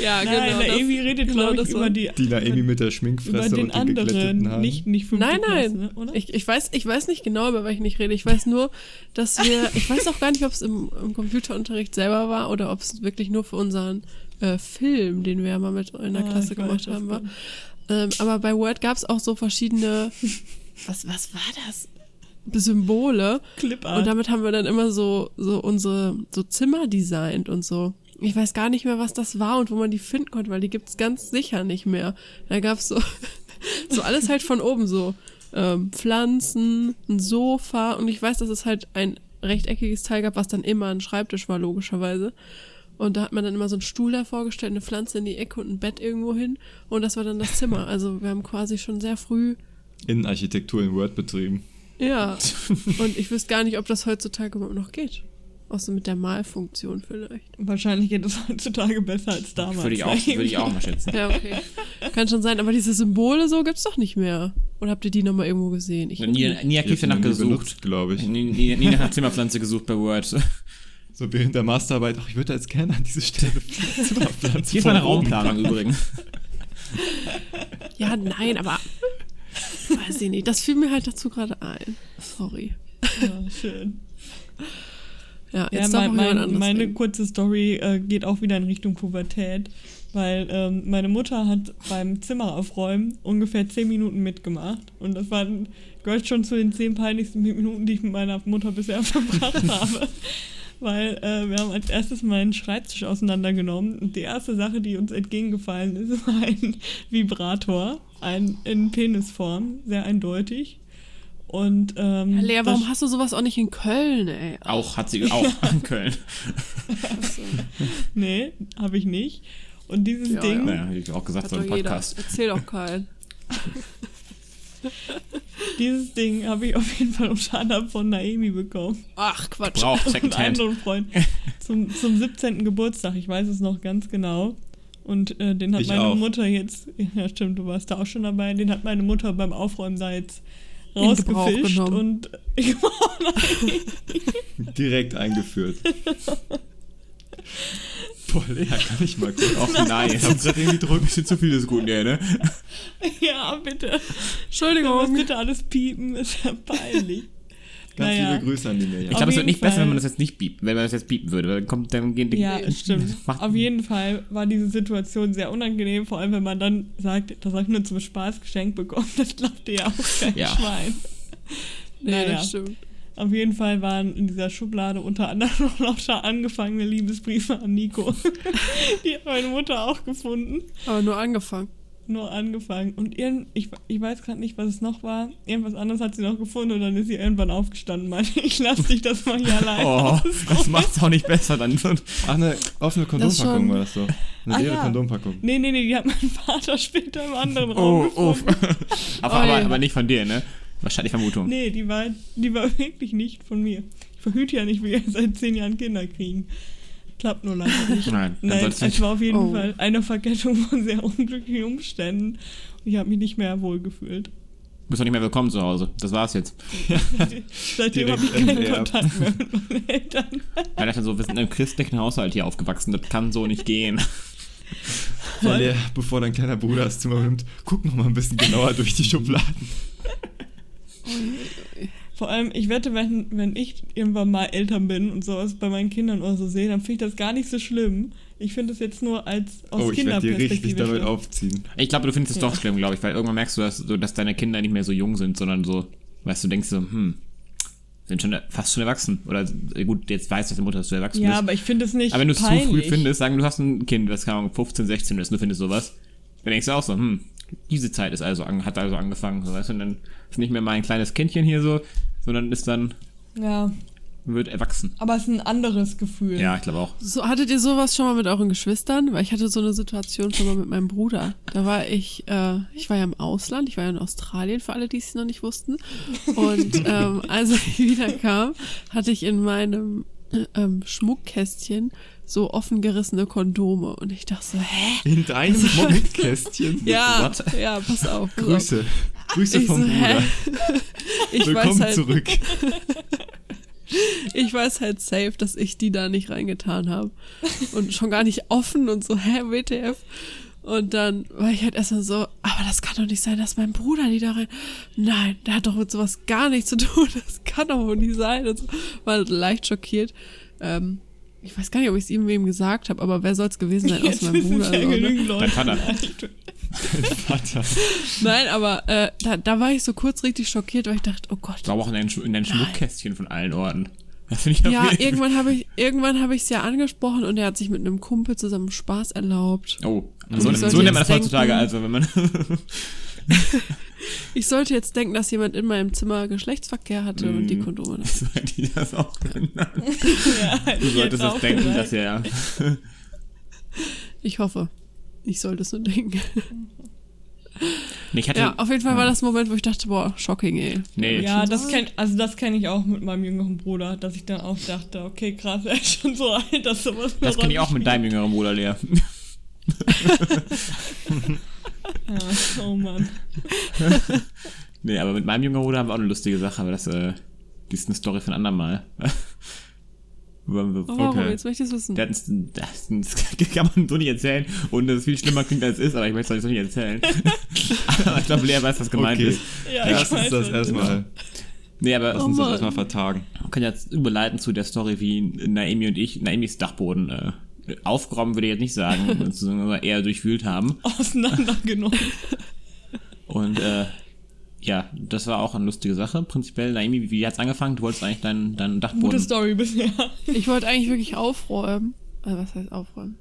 Ja, Nein, genau. der das- Amy redet, genau glaube ich, das über die Die Naomi mit der über Schminkfresse den und den geglätteten anderen, Haaren. nicht, nicht fünfte Nein, Klasse, nein. ne, oder? Ich, ich, weiß, ich weiß nicht genau, über welchen ich rede. Ich weiß nur, dass wir, ich weiß auch gar nicht, ob es im, im Computerunterricht selber war oder ob es wirklich nur für unseren äh, Film, den wir ja mal mit in der Ah, Klasse gemacht haben, war. kommt. Ähm, aber bei Word gab es auch so verschiedene, was, was war das? Symbole. Clipart. Und damit haben wir dann immer so, so unsere so Zimmer designt und so. Ich weiß gar nicht mehr, was das war und wo man die finden konnte, weil die gibt's ganz sicher nicht mehr. Da gab's so, so alles halt von oben so. Ähm, Pflanzen, ein Sofa und ich weiß, dass es halt ein rechteckiges Teil gab, was dann immer ein Schreibtisch war, logischerweise. Und da hat man dann immer so einen Stuhl davor gestellt, eine Pflanze in die Ecke und ein Bett irgendwo hin. Und das war dann das Zimmer. Also wir haben quasi schon sehr früh Innenarchitektur in Word betrieben. ja, und ich wüsste gar nicht, ob das heutzutage überhaupt noch geht. Außer mit der Malfunktion vielleicht. Wahrscheinlich geht es heutzutage besser als damals. Würde ich, auch, würde ich auch mal schätzen. Ja, okay. Kann schon sein, aber diese Symbole so gibt's doch nicht mehr. Oder habt ihr die nochmal irgendwo gesehen? Ich Nie, nie aktiv Jetzt danach gesucht. glaube ich. Nie, nie, nie nach einer Zimmerpflanze gesucht bei Word. So während der Masterarbeit, ach, ich würde da jetzt gerne an diese Stelle Zimmerpflanze Hier ist meine. Raumplanung übrigens. ja, nein, aber weiß ich nicht. Das fiel mir halt dazu gerade ein. Sorry. Ja, schön. Ja, Ja, jetzt darf mein, mein, anderes meine reden. kurze Story äh, geht auch wieder in Richtung Pubertät, weil ähm, meine Mutter hat beim Zimmeraufräumen ungefähr 10 Minuten mitgemacht und das waren, gehört schon zu den 10 peinlichsten Minuten, die ich mit meiner Mutter bisher verbracht habe. Weil äh, wir haben als erstes meinen Schreibtisch auseinandergenommen und die erste Sache, die uns entgegengefallen ist, war ein Vibrator, ein in Penisform, sehr eindeutig. Und ähm, Ja, Lea, warum hast du sowas auch nicht in Köln, ey? Auch hat sie auch in Köln. Nee, habe ich nicht. Und dieses Ja, Ding, Naja, hätte ich auch gesagt, Hat so doch im jeder. Podcast. Erzähl doch keinen. dieses Ding habe ich auf jeden Fall unter anderem von Naomi bekommen. Ach, Quatsch. Braucht Und Secondhand. anderen Freund. Zum, zum 17. Geburtstag, ich weiß es noch ganz genau. Und äh, den hat Ich meine auch. Mutter jetzt, ja stimmt, du warst da auch schon dabei, den hat meine Mutter beim Aufräumen da jetzt rausgefischt und Direkt eingeführt. Boah, Lea, kann ich mal kurz. Och nein, jetzt haben gerade irgendwie ein bisschen zu viel des Guten, ja, ne? ja, bitte. Du Entschuldigung. musst bitte alles piepen, ist ja peinlich. Ganz Naja. liebe Grüße an die Lea. Ich Auf glaube, es wird nicht besser, wenn man Fall. das jetzt nicht piept. Wenn man das jetzt piepen würde, weil dann kommt, dann gehen die. Ja, stimmt. Macht- Auf jeden Fall war diese Situation sehr unangenehm, vor allem wenn man dann sagt, das habe ich nur zum Spaß geschenkt bekommen. Das glaubt ihr ja auch kein Ja. Schwein. Nee, Naja. das stimmt. Auf jeden Fall waren in dieser Schublade unter anderem noch lauter angefangene Liebesbriefe an Nico. Die hat meine Mutter auch gefunden. Aber nur angefangen. Nur angefangen. Und irgend, ich, ich weiß gerade nicht, was es noch war. Irgendwas anderes hat sie noch gefunden und dann ist sie irgendwann aufgestanden und meinte, ich lass dich das mal hier allein Oh, das macht's auch nicht besser dann. Ach, eine offene Kondompackung war das so. Eine Ah, leere ja. Kondompackung. Nee, nee, nee, die hat mein Vater später im anderen Raum Oh, oh. gefunden. aber, Oh, aber, ja. aber nicht von dir, ne? Wahrscheinlich Vermutung. Nee, die war, die war wirklich nicht von mir. Ich verhüte ja nicht, wie wir seit zehn Jahren Kinder kriegen. Klappt nur leider nicht. Nein, dann Nein, es nicht. war auf jeden Oh. Fall eine Verkettung von sehr unglücklichen Umständen. Und ich habe mich nicht mehr wohl gefühlt. Du bist doch nicht mehr willkommen zu Hause. Das war's jetzt. Seitdem habe ich keinen. Kontakt mehr mit meinen Eltern. Er dachte so, wir sind in einem christlichen Haushalt hier aufgewachsen. Das kann so nicht gehen. Ja, Lea, bevor dein kleiner Bruder das Zimmer nimmt, guck noch mal ein bisschen genauer durch die Schubladen. Vor allem, ich wette, wenn, wenn ich irgendwann mal Eltern bin und sowas bei meinen Kindern oder so sehe, dann finde ich das gar nicht so schlimm. Ich finde das jetzt nur als aus Oh, ich werde dir richtig Kinderperspektive damit schlimm. aufziehen. Ich glaube, du findest es Ja. doch schlimm, glaube ich, weil irgendwann merkst du, dass, so, dass deine Kinder nicht mehr so jung sind, sondern so, weißt du, denkst so, hm, sind schon fast schon erwachsen. Oder äh, gut, jetzt weiß deine Mutter, dass du erwachsen Ja, bist. aber ich finde es nicht Aber wenn du es zu früh findest, sagen du hast ein Kind, was keine Ahnung, 15, 16 ist, und du findest sowas, dann denkst du auch so, hm, diese Zeit ist also an, hat also angefangen, so weißt du, und dann ist nicht mehr mein kleines Kindchen hier so, sondern ist dann, Ja, wird erwachsen. aber es ist ein anderes Gefühl. Ja, ich glaube auch. So, hattet ihr sowas schon mal mit euren Geschwistern? Weil ich hatte so eine Situation schon mal mit meinem Bruder. Da war ich, äh, ich war ja im Ausland, ich war ja in Australien, für alle, die es noch nicht wussten. Und ähm, als ich wiederkam, hatte ich in meinem äh, ähm, Schmuckkästchen so offen gerissene Kondome. Und ich dachte so, hä? In deinem Schmuckkästchen. Ja, What? ja, pass auf. Pass auf. Grüße. Grüße Ich vom so? Bruder. Ich Willkommen halt, zurück. ich weiß halt safe, dass ich die da nicht reingetan habe. Und schon gar nicht offen und so, hä, WTF? Und dann war ich halt erstmal so, aber das kann doch nicht sein, dass mein Bruder die da rein. Nein, der hat doch mit sowas gar nichts zu tun. Das kann doch wohl nicht sein. Und so. War leicht schockiert. Ähm, ich weiß gar nicht, ob ich es ihm wem gesagt habe, aber wer soll es gewesen sein, außer meinem Bruder? ja So, ne? genügend Leute. Dein Vater. Vater. Nein, aber äh, da, da war ich so kurz richtig schockiert, weil ich dachte, oh Gott. Ich war auch in dein, Sch- in dein Schmuckkästchen von allen Orten. Das finde ich Ja, irgendwann habe ich irgendwann habe ich es ja angesprochen und er hat sich mit einem Kumpel zusammen Spaß erlaubt. Oh, Und so, nennt man das jetzt heutzutage, also wenn man. Ich sollte jetzt denken, dass jemand in meinem Zimmer Geschlechtsverkehr hatte und die Mm. Kondome. da- so hätte ich das auch genannt. Ja, Du solltest das denken, dass er. Ich hoffe. Ich sollte es nur denken. Nee, ich hatte, Ja, auf jeden Fall war das ein Moment, wo ich dachte, boah, shocking, ey. Nee. Ja, das kenn, also das kenne ich auch mit meinem jüngeren Bruder, dass ich dann auch dachte, okay, krass, er ist schon so alt, dass sowas Das kenne ich auch mit deinem jüngeren Bruder, Lea. Ja, oh Mann. Nee, aber mit meinem jüngeren Bruder haben wir auch eine lustige Sache, aber das, äh, die ist eine Story von andermal. Wollen wir- Oh? Okay. Jetzt möchte ich es wissen. Ein, das, das kann man so nicht erzählen und das viel schlimmer klingt als es ist, aber ich möchte es euch so nicht erzählen. aber ich glaube, Lea weiß, was gemeint Okay. ist. Ja, Lass ich uns weiß das erstmal Nee, aber lass Oh uns das Mann. erstmal vertagen. wir können jetzt überleiten zu der Story, wie Naomi und ich Naomis Dachboden äh, aufgeräumt, würde ich jetzt nicht sagen, sondern eher durchwühlt haben. Auseinandergenommen. Und äh, ja, das war auch eine lustige Sache. Prinzipiell, Naomi, wie hat's angefangen? Du wolltest eigentlich deinen, Gute Dachboden. Story bisher. Ich wollte eigentlich wirklich aufräumen. Also was heißt aufräumen?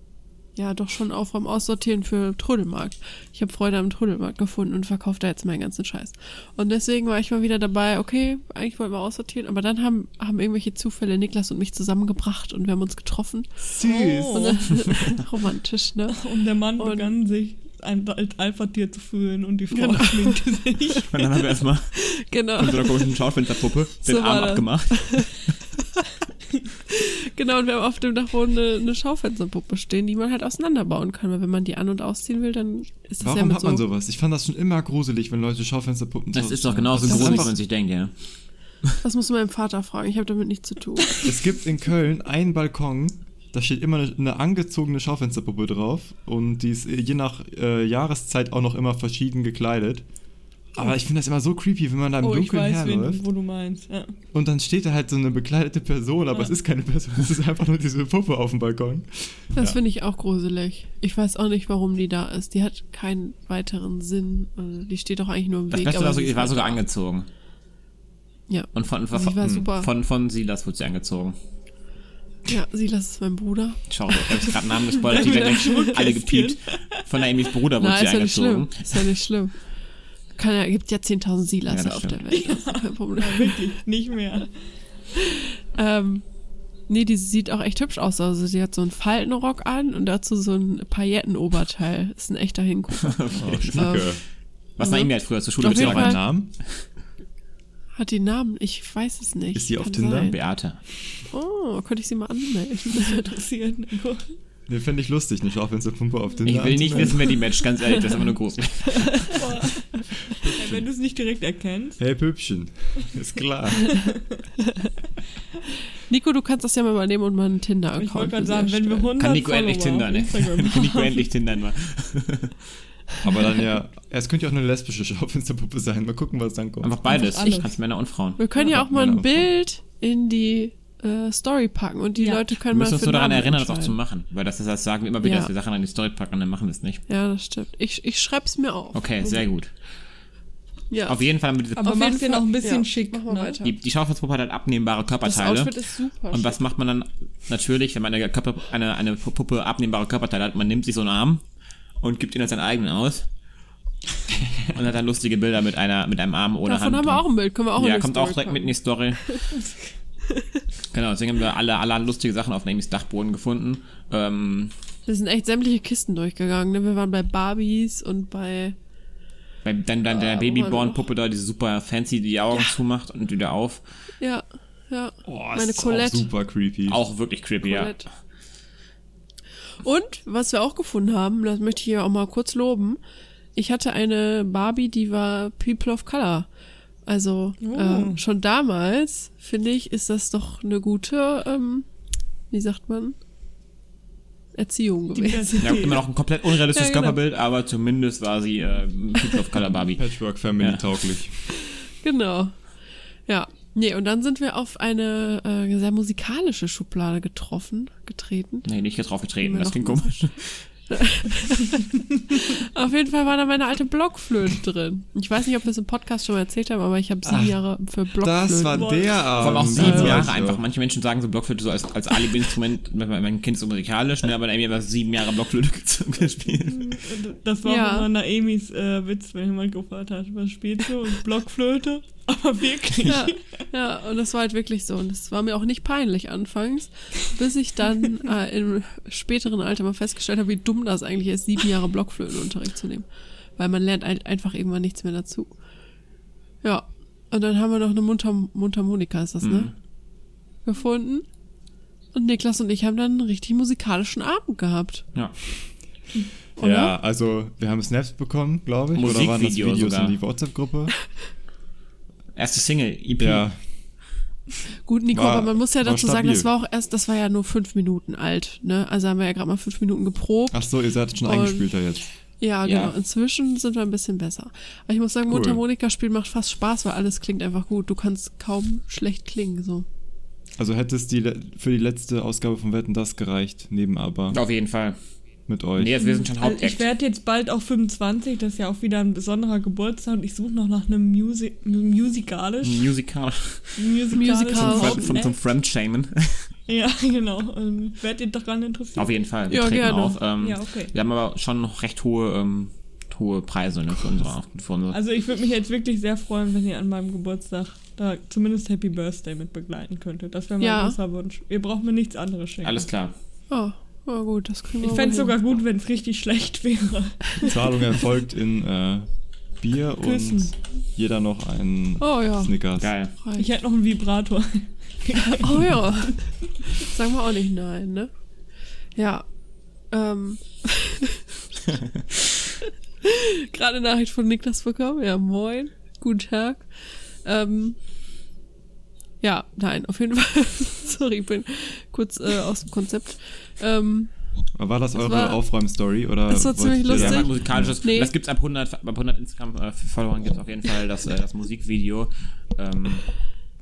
Ja, doch schon aufräumen, aussortieren für Trödelmarkt. Ich habe Freude am Trödelmarkt gefunden und verkaufe da jetzt meinen ganzen Scheiß. Und deswegen war ich mal wieder dabei, okay, eigentlich wollten wir aussortieren, aber dann haben, haben irgendwelche Zufälle Niklas und mich zusammengebracht und wir haben uns getroffen. Süß. Und dann, romantisch, ne? Und der Mann Und- begann sich ein, als Alpha-Tier zu fühlen und die Frau Genau. schminkte sich. Und dann haben wir erstmal Genau. von so einer komischen Schaufensterpuppe den So Arm abgemacht. Genau, und wir haben auf dem Dachboden eine, eine Schaufensterpuppe stehen, die man halt auseinanderbauen kann, weil wenn man die an- und ausziehen will, dann ist das ja Warum mit hat man so sowas? Ich fand das schon immer gruselig, wenn Leute Schaufensterpuppen Das ist doch genauso gruselig, wenn man sich denkt, ja. Das musst du meinem Vater fragen, ich habe damit nichts zu tun. Es gibt in Köln einen Balkon, da steht immer eine, eine angezogene Schaufensterpuppe drauf und die ist äh, je nach äh, Jahreszeit auch noch immer verschieden gekleidet. Aber ich finde das immer so creepy, wenn man da im Oh, ich Dunkeln weiß, wen, herläuft wo du meinst. Ja. und dann steht da halt so eine bekleidete Person, aber Ja. es ist keine Person, es ist einfach nur diese Puppe auf dem Balkon. Das Ja. finde ich auch gruselig. Ich weiß auch nicht, warum die da ist. Die hat keinen weiteren Sinn. Also die steht doch eigentlich nur im Das Weg. Beste aber war, so, ich war halt sogar da. angezogen. Ja. Und von, von, super. von, von Silas wurde sie angezogen. Ja, Silas ist mein Bruder. Schau, ich habe gerade Namen gespoilert, die werden jetzt alle gepiept. Von Naomis Bruder wurde Na, sie ist ja nicht angezogen. schlimm. Ist ja nicht schlimm. Kann ja, gibt ja 10.000 Silas Ja, auf der stimmt. Welt. Das ist kein Problem. Wirklich, nicht mehr. Ähm, nee, die sieht auch echt hübsch aus. Also sie hat so einen Faltenrock an und dazu so ein Paillettenoberteil. Ist ein echter Hingucker. Oh, schnicke. Was. Naomi halt früher zur Schule einen hat. Namen. Hat die Namen? Ich weiß es nicht. Ist sie auf Kann Tinder? sein. Beate. Oh, könnte ich sie mal anmelden. Interessiert, Nico. Ne, fände ich lustig, eine Schaufensterpumpe auf den Ich will nicht wissen, wer die matcht, ganz ehrlich, das ist immer nur. Ey, wenn du es nicht direkt erkennst. Hey Püppchen, ist klar. Nico, du kannst das ja mal übernehmen und mal einen Tinder-Account. Ich wollte gerade sagen, wenn wir erstellen. 100 Kann Nico Follower endlich Tinder, auf ne? Kann Nico endlich Tinder mal. Aber dann ja, es könnte ja auch eine lesbische Schaufensterpuppe sein. Mal gucken, was dann kommt. Einfach beides. Einfach alles. Kannst Männer und Frauen. Wir können ja, Ja, auch mal Männer ein. Bild in die äh, Story packen und die Ja. Leute Wir können mal müssen uns nur daran erinnern, das auch zu machen. Weil das ist, das sagen wir immer wieder, Ja. dass wir Sachen an die Story packen und dann machen wir es nicht. Ja, das stimmt. Ich, ich schreib's mir auf. Okay, sehr gut. Ja. Auf jeden Fall haben wir diese. Aber den Fall- auch ein bisschen ja, schick, Mach mal ne? weiter. Die, die Schaufensterpuppe hat halt abnehmbare das Körperteile. Outfit ist super. Und was macht man dann? Natürlich, wenn man eine, Körper, eine, eine Puppe abnehmbare Körperteile hat, man nimmt sich so einen Arm und gibt ihn als seinen eigenen aus. und hat dann lustige Bilder mit einer mit einem Arm ohne Davon Hand. haben wir auch ein Bild. Können wir auch in ja, die kommt Story auch direkt mit in die Story. genau, deswegen haben wir alle, alle lustige Sachen auf Namis Dachboden gefunden. Ähm, Wir sind echt sämtliche Kisten durchgegangen. Ne? Wir waren bei Barbies und bei. bei, dann dann der wo Babyborn-Puppe da, diese super fancy, die die Augen zumacht und wieder auf. Ja, ja. Oh, Meine ist auch Colette. super creepy. Auch wirklich creepy, ja. Und was wir auch gefunden haben, das möchte ich hier auch mal kurz loben. Ich hatte eine Barbie, die war People of Color. Also Oh. äh, schon damals, finde ich, ist das doch eine gute, ähm, wie sagt man, Erziehung gewesen. Ja, immer noch ein komplett unrealistisches Ja, genau. Körperbild, aber zumindest war sie äh, People of Color Barbie. Patchwork Family Ja. tauglich. Genau. Ja. Nee, und dann sind wir auf eine äh, sehr musikalische Schublade getroffen, getreten. Nee, nicht drauf getreten, das klingt komisch. Auf jeden Fall war da meine alte Blockflöte drin. Ich weiß nicht, ob wir es im Podcast schon mal erzählt haben, aber ich habe sieben Ach, Jahre für Blockflöten. Das war der Vor allem auch Abend. sieben Ja, Jahre so. einfach. Manche Menschen sagen so Blockflöte so als, als Alibi-Instrument, mein mein Kind ist so musikalisch, ne, aber dann irgendwie einfach sieben Jahre Blockflöte gespielt. Das war Ja. auch immer Naemis äh, Witz, wenn jemand gefragt hat, was spielst du? Und Blockflöte. Aber wirklich. Ja, ja, und das war halt wirklich so. Und es war mir auch nicht peinlich anfangs, bis ich dann äh, im späteren Alter mal festgestellt habe, wie dumm das eigentlich ist, sieben Jahre Blockflötenunterricht zu nehmen. Weil man lernt ein, einfach irgendwann nichts mehr dazu. Ja, und dann haben wir noch eine Mundharm Mundharmonika, ist das, Mhm. ne? Gefunden. Und Niklas und ich haben dann einen richtig musikalischen Abend gehabt. Ja. Oder? Ja, also wir haben Snaps bekommen, glaube ich. Oder waren das Videos sogar. in die WhatsApp-Gruppe? Erste Single, EP. Ja, Gut, Nico, War- aber man muss ja dazu sagen, das war auch erst, das war ja nur fünf Minuten alt, ne? Also haben wir ja gerade mal fünf Minuten geprobt. ach so, ihr seid schon eingespielter jetzt. Ja, Ja. genau. Inzwischen sind wir ein bisschen besser. Aber ich muss sagen, Cool. Mundharmonika-Spielen macht fast Spaß, weil alles klingt einfach gut. Du kannst kaum schlecht klingen, so. Also hätte es die, für die letzte Ausgabe von Wetten das gereicht, neben aber Auf jeden Fall. Mit euch. Nee, wir sind schon Also ich werde jetzt bald auch 25, das ist ja auch wieder ein besonderer Geburtstag und ich suche noch nach einem Musi musikalisch. Musical. Musikalisch. Musical. Zum, Zum Fre- zum, zum Friend-Shamen. Ja, genau. Und werdet ihr daran interessiert? Auf jeden Fall. Wir Ja, treten gerne. auf. Ähm, Ja, okay. Wir haben aber schon noch recht hohe, ähm, hohe Preise ne, für unsere. Für unsere Also ich würde mich jetzt wirklich sehr freuen, wenn ihr an meinem Geburtstag da zumindest Happy Birthday mit begleiten könntet. Das wäre mein Ja. großer Wunsch. Ihr braucht mir nichts anderes schenken. Alles klar. Oh, oh gut, das kriegen wir Ich fände es sogar gut, wenn es richtig schlecht wäre. Die Zahlung erfolgt in äh, Bier Küssen. und jeder noch einen Oh ja. Snickers. Geil. Reicht. Ich hätte noch einen Vibrator. Oh ja. Sagen wir auch nicht nein, ne? Ja. Ähm. Gerade Nachricht von Niklas bekommen. Ja, moin. Guten Tag. Ähm. Ja, nein, auf jeden Fall. Sorry, ich bin kurz äh, aus dem Konzept. Ähm, Aber War das Das eure Aufräumstory oder? Das war ziemlich lustig. ein musikalisches. Nee. Das gibt's ab 100, ab 100 Instagram-Followern gibt es auf jeden Fall das, äh, das Musikvideo ähm,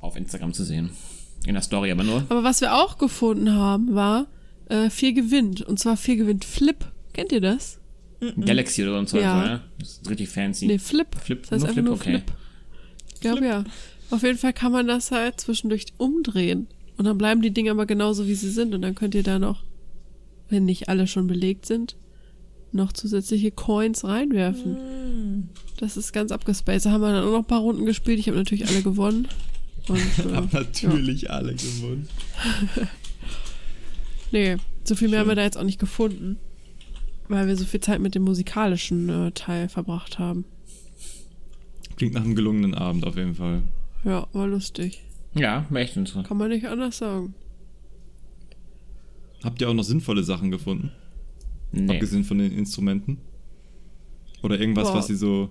auf Instagram zu sehen. In der Story aber nur. aber was wir auch gefunden haben, war äh, Vier gewinnt. Und zwar Vier gewinnt Flip. Kennt ihr das? Galaxy oder so. Ja. Ne? Das ist richtig fancy. Nee, Flip. Flip, Das heißt nur Flip, nur okay. Flip. Ich glaube ja. Auf jeden Fall kann man das halt zwischendurch umdrehen. Und dann bleiben die Dinge aber genauso, wie sie sind. Und dann könnt ihr da noch, wenn nicht alle schon belegt sind, noch zusätzliche Coins reinwerfen. Das ist ganz abgespaced. Da haben wir dann auch noch ein paar Runden gespielt. Ich habe natürlich alle gewonnen. Und, äh, Hab natürlich alle gewonnen. nee, so viel mehr Schön. haben wir da jetzt auch nicht gefunden. Weil wir so viel Zeit mit dem musikalischen äh, Teil verbracht haben. Klingt nach einem gelungenen Abend auf jeden Fall. Ja, war lustig. Ja, war echt interessant. Kann man nicht anders sagen. Habt ihr auch noch sinnvolle Sachen gefunden? Nee. Abgesehen von den Instrumenten? Oder irgendwas, Boah. was sie so.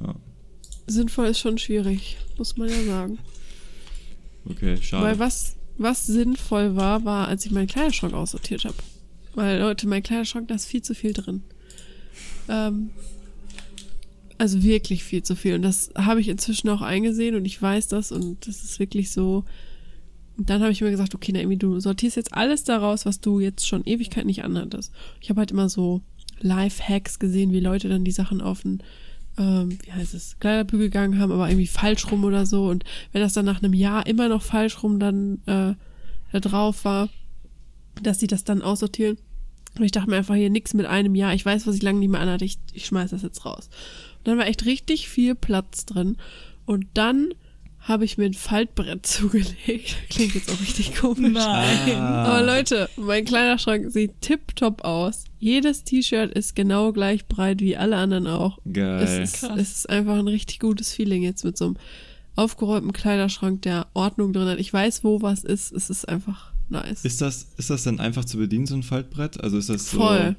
Ja, Sinnvoll ist schon schwierig, muss man ja sagen. okay, schade. Weil was, was sinnvoll war, war, als ich meinen Kleiderschrank aussortiert habe. Weil, Leute, mein Kleiderschrank, da ist viel zu viel drin. Ähm, also wirklich viel zu viel. Und das habe ich inzwischen auch eingesehen und ich weiß das und das ist wirklich so. Und dann habe ich mir gesagt, okay, Naomi, du sortierst jetzt alles daraus, was du jetzt schon Ewigkeit nicht anhattest. Ich habe halt immer so Life-Hacks gesehen, wie Leute dann die Sachen auf den, ähm, wie heißt es, Kleiderbügel gegangen haben, aber irgendwie falsch rum oder so. Und wenn das dann nach einem Jahr immer noch falsch rum dann äh, da drauf war, dass sie das dann aussortieren. Und ich dachte mir einfach hier nichts mit einem Jahr. Ich weiß, was ich lange nicht mehr anhatte. Ich, ich schmeiß das jetzt raus. Dann war echt richtig viel Platz drin. Und dann habe ich mir ein Faltbrett zugelegt. Klingt jetzt auch richtig komisch. Nein. Aber Leute, mein Kleiderschrank sieht tipptopp aus. Jedes T-Shirt ist genau gleich breit wie alle anderen auch. Geil. Es ist, es ist einfach ein richtig gutes Feeling jetzt mit so einem aufgeräumten Kleiderschrank, der Ordnung drin hat. Ich weiß, wo was ist. Es ist einfach nice. Ist das, ist das denn einfach zu bedienen, so ein Faltbrett? Also ist das so. Voll.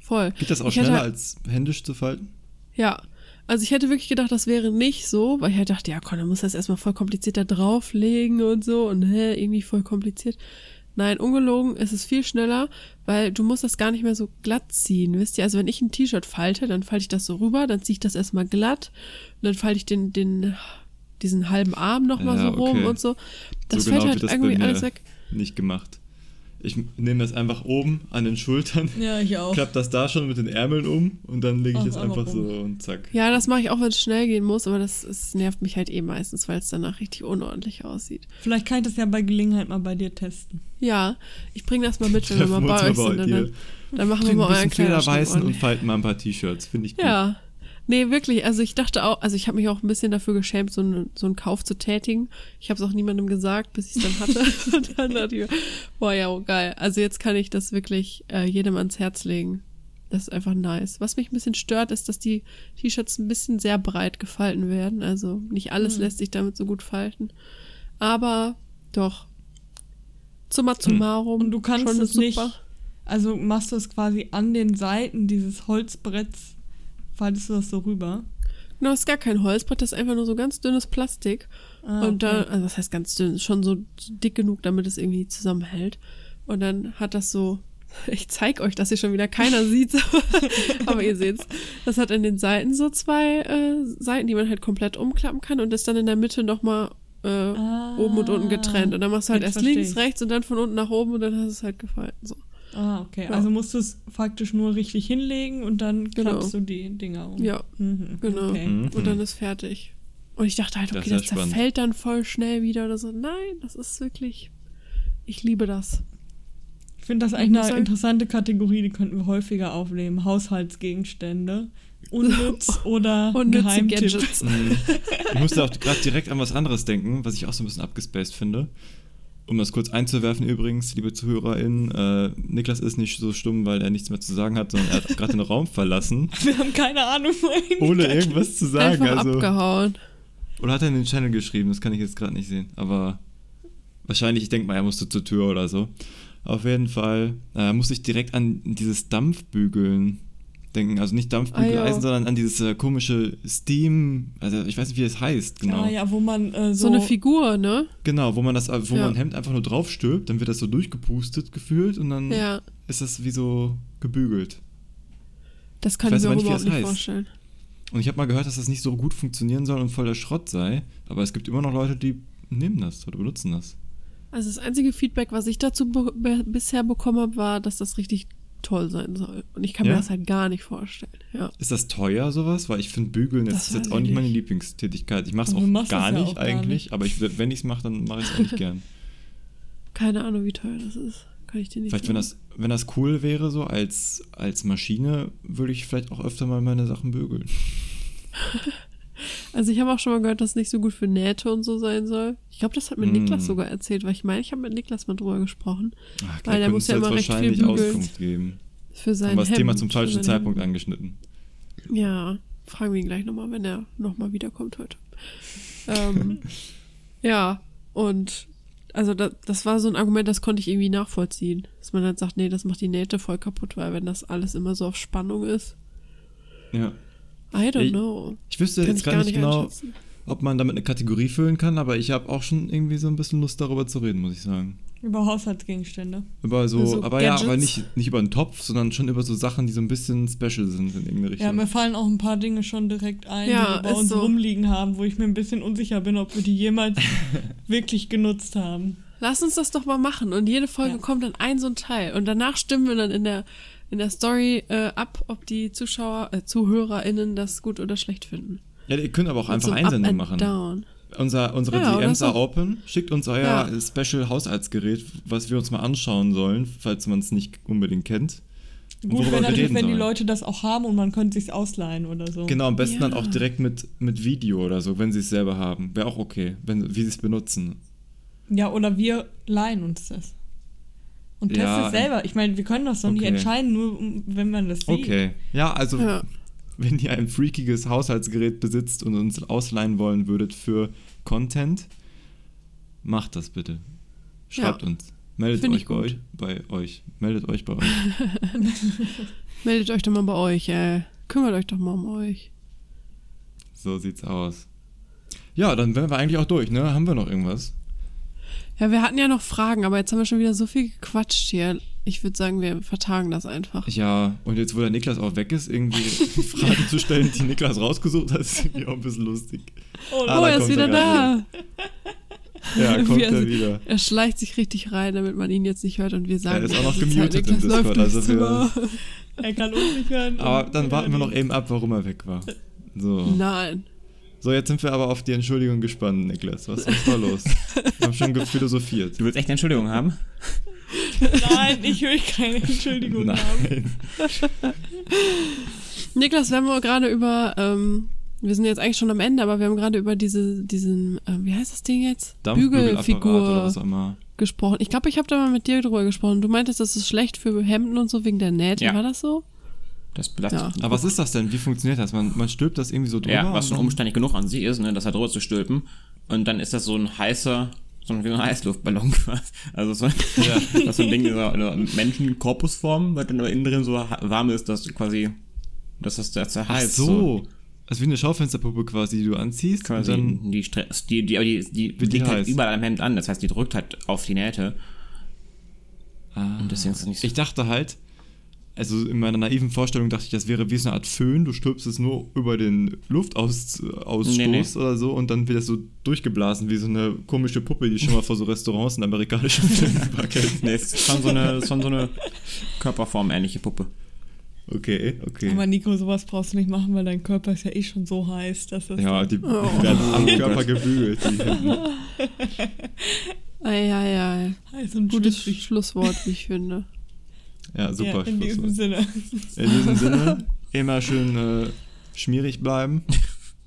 Voll. Geht das auch Ich hatte- schneller als händisch zu falten? Ja. Also ich hätte wirklich gedacht, das wäre nicht so, weil ich halt dachte, ja komm, dann muss das erstmal voll kompliziert da drauflegen und so und hä, irgendwie voll kompliziert. Nein, ungelogen, es ist viel schneller, weil du musst das gar nicht mehr so glatt ziehen, wisst ihr? Also wenn ich ein T-Shirt falte, dann falte ich das so rüber, dann ziehe ich das erstmal glatt und dann falte ich den, den, diesen halben Arm nochmal Ja, so rum okay. und so. Das so fällt genau halt irgendwie alles weg. nicht gemacht. Ich nehme das einfach oben an den Schultern, Ja, ich auch. klapp das da schon mit den Ärmeln um und dann lege ich es einfach rum. so und zack. Ja, das mache ich auch, wenn es schnell gehen muss, aber das, das nervt mich halt eh meistens, weil es danach richtig unordentlich aussieht. Vielleicht kann ich das ja bei Gelegenheit mal bei dir testen. Ja, ich bringe das mal mit, wenn wir mal bei uns euch sind. Und dir. dann, dann machen wir mal ein euren bisschen Kleiderschrank Federweißen und falten mal ein paar T-Shirts. Finde ich gut. Ja. Nee, wirklich. Also ich dachte auch, also ich habe mich auch ein bisschen dafür geschämt, so, einen- so einen Kauf zu tätigen. Ich habe es auch niemandem gesagt, bis ich es dann hatte. und dann dachte ich, mir, boah, ja, oh, geil. Also jetzt kann ich das wirklich äh, jedem ans Herz legen. Das ist einfach nice. Was mich ein bisschen stört, ist, dass die T-Shirts ein bisschen sehr breit gefalten werden. Also nicht alles Hm. lässt sich damit so gut falten. Aber doch. Summa summarum. Und du kannst schon es nicht. Also machst du es quasi an den Seiten dieses Holzbretts, faltest du das so rüber. Genau, ist gar kein Holzbrett, das ist einfach nur so ganz dünnes Plastik. Ah, und dann, okay. also was heißt ganz dünn, schon so dick genug, damit es irgendwie zusammenhält. Und dann hat das so, ich zeig euch, dass hier schon wieder keiner sieht, aber ihr seht's. Das hat in den Seiten so zwei äh, Seiten, die man halt komplett umklappen kann und ist dann in der Mitte nochmal äh, Ah, oben und unten getrennt. Und dann machst du halt erst versteh links, rechts und dann von unten nach oben und dann hast du es halt gefalten. So. Ah, okay. Ja. Also musst du es faktisch nur richtig hinlegen und dann Genau. klappst du die Dinger um. Ja, Mhm, genau. Okay. Mhm. Und dann ist fertig. Und ich dachte halt, Das okay, das, spannend. zerfällt dann voll schnell wieder oder so. Nein, das ist wirklich. Ich liebe das. Ich finde das Ich eigentlich eine interessante Kategorie, die könnten wir häufiger aufnehmen. Haushaltsgegenstände. Unnütz oder Unnütze Geheimtipp. Gadgets. Mhm. Ich musste auch gerade direkt an was anderes denken, was ich auch so ein bisschen abgespaced finde. Um das kurz einzuwerfen übrigens, liebe ZuhörerInnen, äh, Niklas ist nicht so stumm, weil er nichts mehr zu sagen hat, sondern er hat gerade den Raum verlassen, Wir haben keine Ahnung, wohin ohne irgendwas zu sagen. Einfach Also, abgehauen. oder hat er in den Channel geschrieben, das kann ich jetzt gerade nicht sehen. Aber wahrscheinlich, ich denke mal, er musste zur Tür oder so. Auf jeden Fall äh, musste ich direkt an dieses Dampfbügeln denken. Also nicht Dampfbügeleisen, Ah, ja. sondern an dieses äh, komische Steam, also ich weiß nicht, wie es heißt, genau. Ah ja, wo man äh, So so, eine Figur, ne? Genau, wo man das, wo Ja. man ein Hemd einfach nur draufstülpt, dann wird das so durchgepustet gefühlt und dann Ja. ist das wie so gebügelt. Das kann Ich ich, mir nicht, überhaupt das nicht heißt. vorstellen. Und ich habe mal gehört, dass das nicht so gut funktionieren soll und voll der Schrott sei, aber es gibt immer noch Leute, die nehmen das oder benutzen das. Also das einzige Feedback, was ich dazu be be bisher bekommen habe, war, dass das richtig toll sein soll. Und ich kann Ja? mir das halt gar nicht vorstellen. Ja. Ist das teuer sowas? Weil ich finde Bügeln Das ist jetzt auch ich nicht meine nicht. Lieblingstätigkeit. Ich mache es auch gar nicht auch gar eigentlich, nicht. aber ich, wenn ich es mache, dann mache ich es eigentlich gern. Keine Ahnung, wie teuer das ist. Kann ich dir nicht Vielleicht, wenn das, wenn das cool wäre, so als, als Maschine, würde ich vielleicht auch öfter mal meine Sachen bügeln. Also ich habe auch schon mal gehört, dass es nicht so gut für Nähte und so sein soll. Ich glaube, das hat mir Mm. Niklas sogar erzählt, weil ich meine, ich habe mit Niklas mal drüber gesprochen. Ach, Weil der muss ja immer recht viel. Auskunft geben. Für sein Haben wir das Hemd, Thema zum falschen Zeitpunkt Hemd. angeschnitten. Ja, fragen wir ihn gleich nochmal, wenn er nochmal wiederkommt heute. ähm, ja, und also das, das war so ein Argument, das konnte ich irgendwie nachvollziehen. Dass man dann sagt, nee, das macht die Nähte voll kaputt, weil wenn das alles immer so auf Spannung ist. Ja. I don't Ich- know. Ich wüsste Kann jetzt gar gar nicht nicht genau, ob man damit eine Kategorie füllen kann, aber ich habe auch schon irgendwie so ein bisschen Lust darüber zu reden, muss ich sagen. über Haushaltsgegenstände. Über so, So aber ja, aber Gadgets? nicht, nicht über einen Topf, sondern schon über so Sachen, die so ein bisschen special sind in irgendeine Richtung. Ja, mir fallen auch ein paar Dinge schon direkt ein, Ja, die wir bei uns so. rumliegen haben, wo ich mir ein bisschen unsicher bin, ob wir die jemals wirklich genutzt haben. Lass uns das doch mal machen. Und jede Folge Ja. kommt dann ein so ein Teil. Und danach stimmen wir dann in der, in der Story äh, ab, ob die Zuschauer, äh, ZuhörerInnen das gut oder schlecht finden. ja, ihr könnt aber auch Und einfach so ein Einsendungen machen. Down. Unser, unsere Ja, DMs so. are open. Schickt uns euer Ja. Special Haushaltsgerät, was wir uns mal anschauen sollen, falls man es nicht unbedingt kennt. Gut wäre wir natürlich, reden wenn die. Leute das auch haben und man könnte sich's ausleihen oder so. Genau, am besten dann Ja. auch direkt mit, mit Video oder so, wenn sie es selber haben. Wäre auch okay, wenn, wie sie es benutzen. Ja, oder wir leihen uns das. Und Ja, es selber. Ich meine, wir können das doch nicht okay. entscheiden, nur wenn man das sieht. Okay. Ja, also Ja. wenn ihr ein freakiges Haushaltsgerät besitzt und uns ausleihen wollen würdet für Content, macht das bitte. Schreibt Ja. uns. Meldet Find euch bei euch, bei euch. Meldet euch bei euch. Meldet euch doch mal bei euch, äh. Kümmert euch doch mal um euch. So sieht's aus. Ja, dann wären wir eigentlich auch durch, ne? Haben wir noch irgendwas? Ja, wir hatten ja noch Fragen, aber jetzt haben wir schon wieder so viel gequatscht hier. Ich würde sagen, wir vertagen das einfach. Ja, und jetzt, wo der Niklas auch weg ist, irgendwie Fragen zu stellen, die Niklas rausgesucht hat, ist irgendwie auch ein bisschen lustig. Oh, Ah, oh, er ist kommt wieder er da. Ja, kommt Wie er- er wieder. Er schleicht sich richtig rein, damit man ihn jetzt nicht hört und wir sagen, ist auch noch Zeit, gemutet im Niklas läuft Discord, also wir- Zimmer. er kann uns nicht hören. Aber dann warten wir noch eben ab, warum er weg war. So. Nein. So, jetzt sind wir aber auf die Entschuldigung gespannt, Niklas. Was ist da los? Wir haben schon philosophiert. Du willst echt eine Entschuldigung haben? Nein, ich will keine Entschuldigung haben. Nein. Niklas, wir haben gerade über, ähm, wir sind jetzt eigentlich schon am Ende, aber wir haben gerade über diese, diesen, äh, wie heißt das Ding jetzt? Dampfbügelapparat oder was Bügelfigur auch immer. gesprochen. Ich glaube, ich habe da mal mit dir drüber gesprochen. Du meintest, das ist schlecht für Hemden und so wegen der Nähte. Ja. War das so? Das belastet. Ja. Aber was ist das denn? Wie funktioniert das? Man, man stülpt das irgendwie so drüber? Ja, was schon umständlich genug an sich ist, ne, das da drüber zu stülpen. Und dann ist das so ein heißer, so ein, wie ein Heißluftballon quasi. Also so, ja. das so ein Ding in in einer Menschenkorpusform, weil dann aber innen drin so warm ist, dass du quasi, dass das, das Ach heißt. so. Also wie eine Schaufensterpuppe quasi, die du anziehst. Quasi Und dann, die, Stress, die, die, aber die, die, die liegt halt heiß? überall am Hemd an, das heißt, die drückt halt auf die Nähte. ah. Und deswegen ist es nicht so. Ich dachte halt, also in meiner naiven Vorstellung dachte ich, das wäre wie so eine Art Föhn. Du stülpst es nur über den Luftausstoß Nee, nee. oder so und dann wird das so durchgeblasen wie so eine komische Puppe, die schon mal vor so Restaurants in amerikanischen Filmen überkennt. Nee, es ist schon so eine, ist schon so eine Körperform-ähnliche Puppe. Okay, okay. Aber Nico, sowas brauchst du nicht machen, weil dein Körper ist ja eh schon so heiß, dass das. ja, die, die Oh. werden am Oh Körper gebügelt. Eieiei. heiß und Gutes schwitzig. Schlusswort, wie ich finde. Ja, super. Ja, in diesem. Sinne. In diesem Sinne, immer schön äh, schmierig bleiben.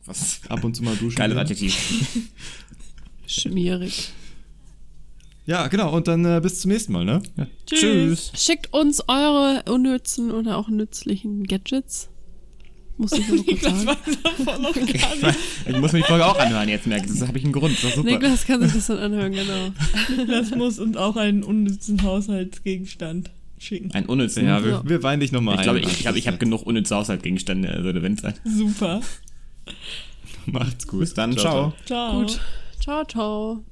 Was? Ab und zu mal duschen. Geiles gehen. Adjektiv. Schmierig. Ja, genau. Und dann äh, bis zum nächsten Mal, ne? Ja. Tschüss. Schickt uns eure unnützen oder auch nützlichen Gadgets. Muss ich nur sagen. war davon noch gar nicht. Ich muss mir die Folge auch anhören jetzt, merke ich. Das habe ich einen Grund. Das ist super. Niklas kann sich das dann anhören, genau. Das muss uns auch einen unnützen Haushaltsgegenstand schicken. Ein unnützen. Ja, wir, Ja. wir weinen dich nochmal ich ein. glaube, ich, ich, habe genug unnütze Haushaltgegenstände, also der Wind sein. Super. Macht's gut. Bis dann, ciao. Ciao. Gut. Ciao, ciao.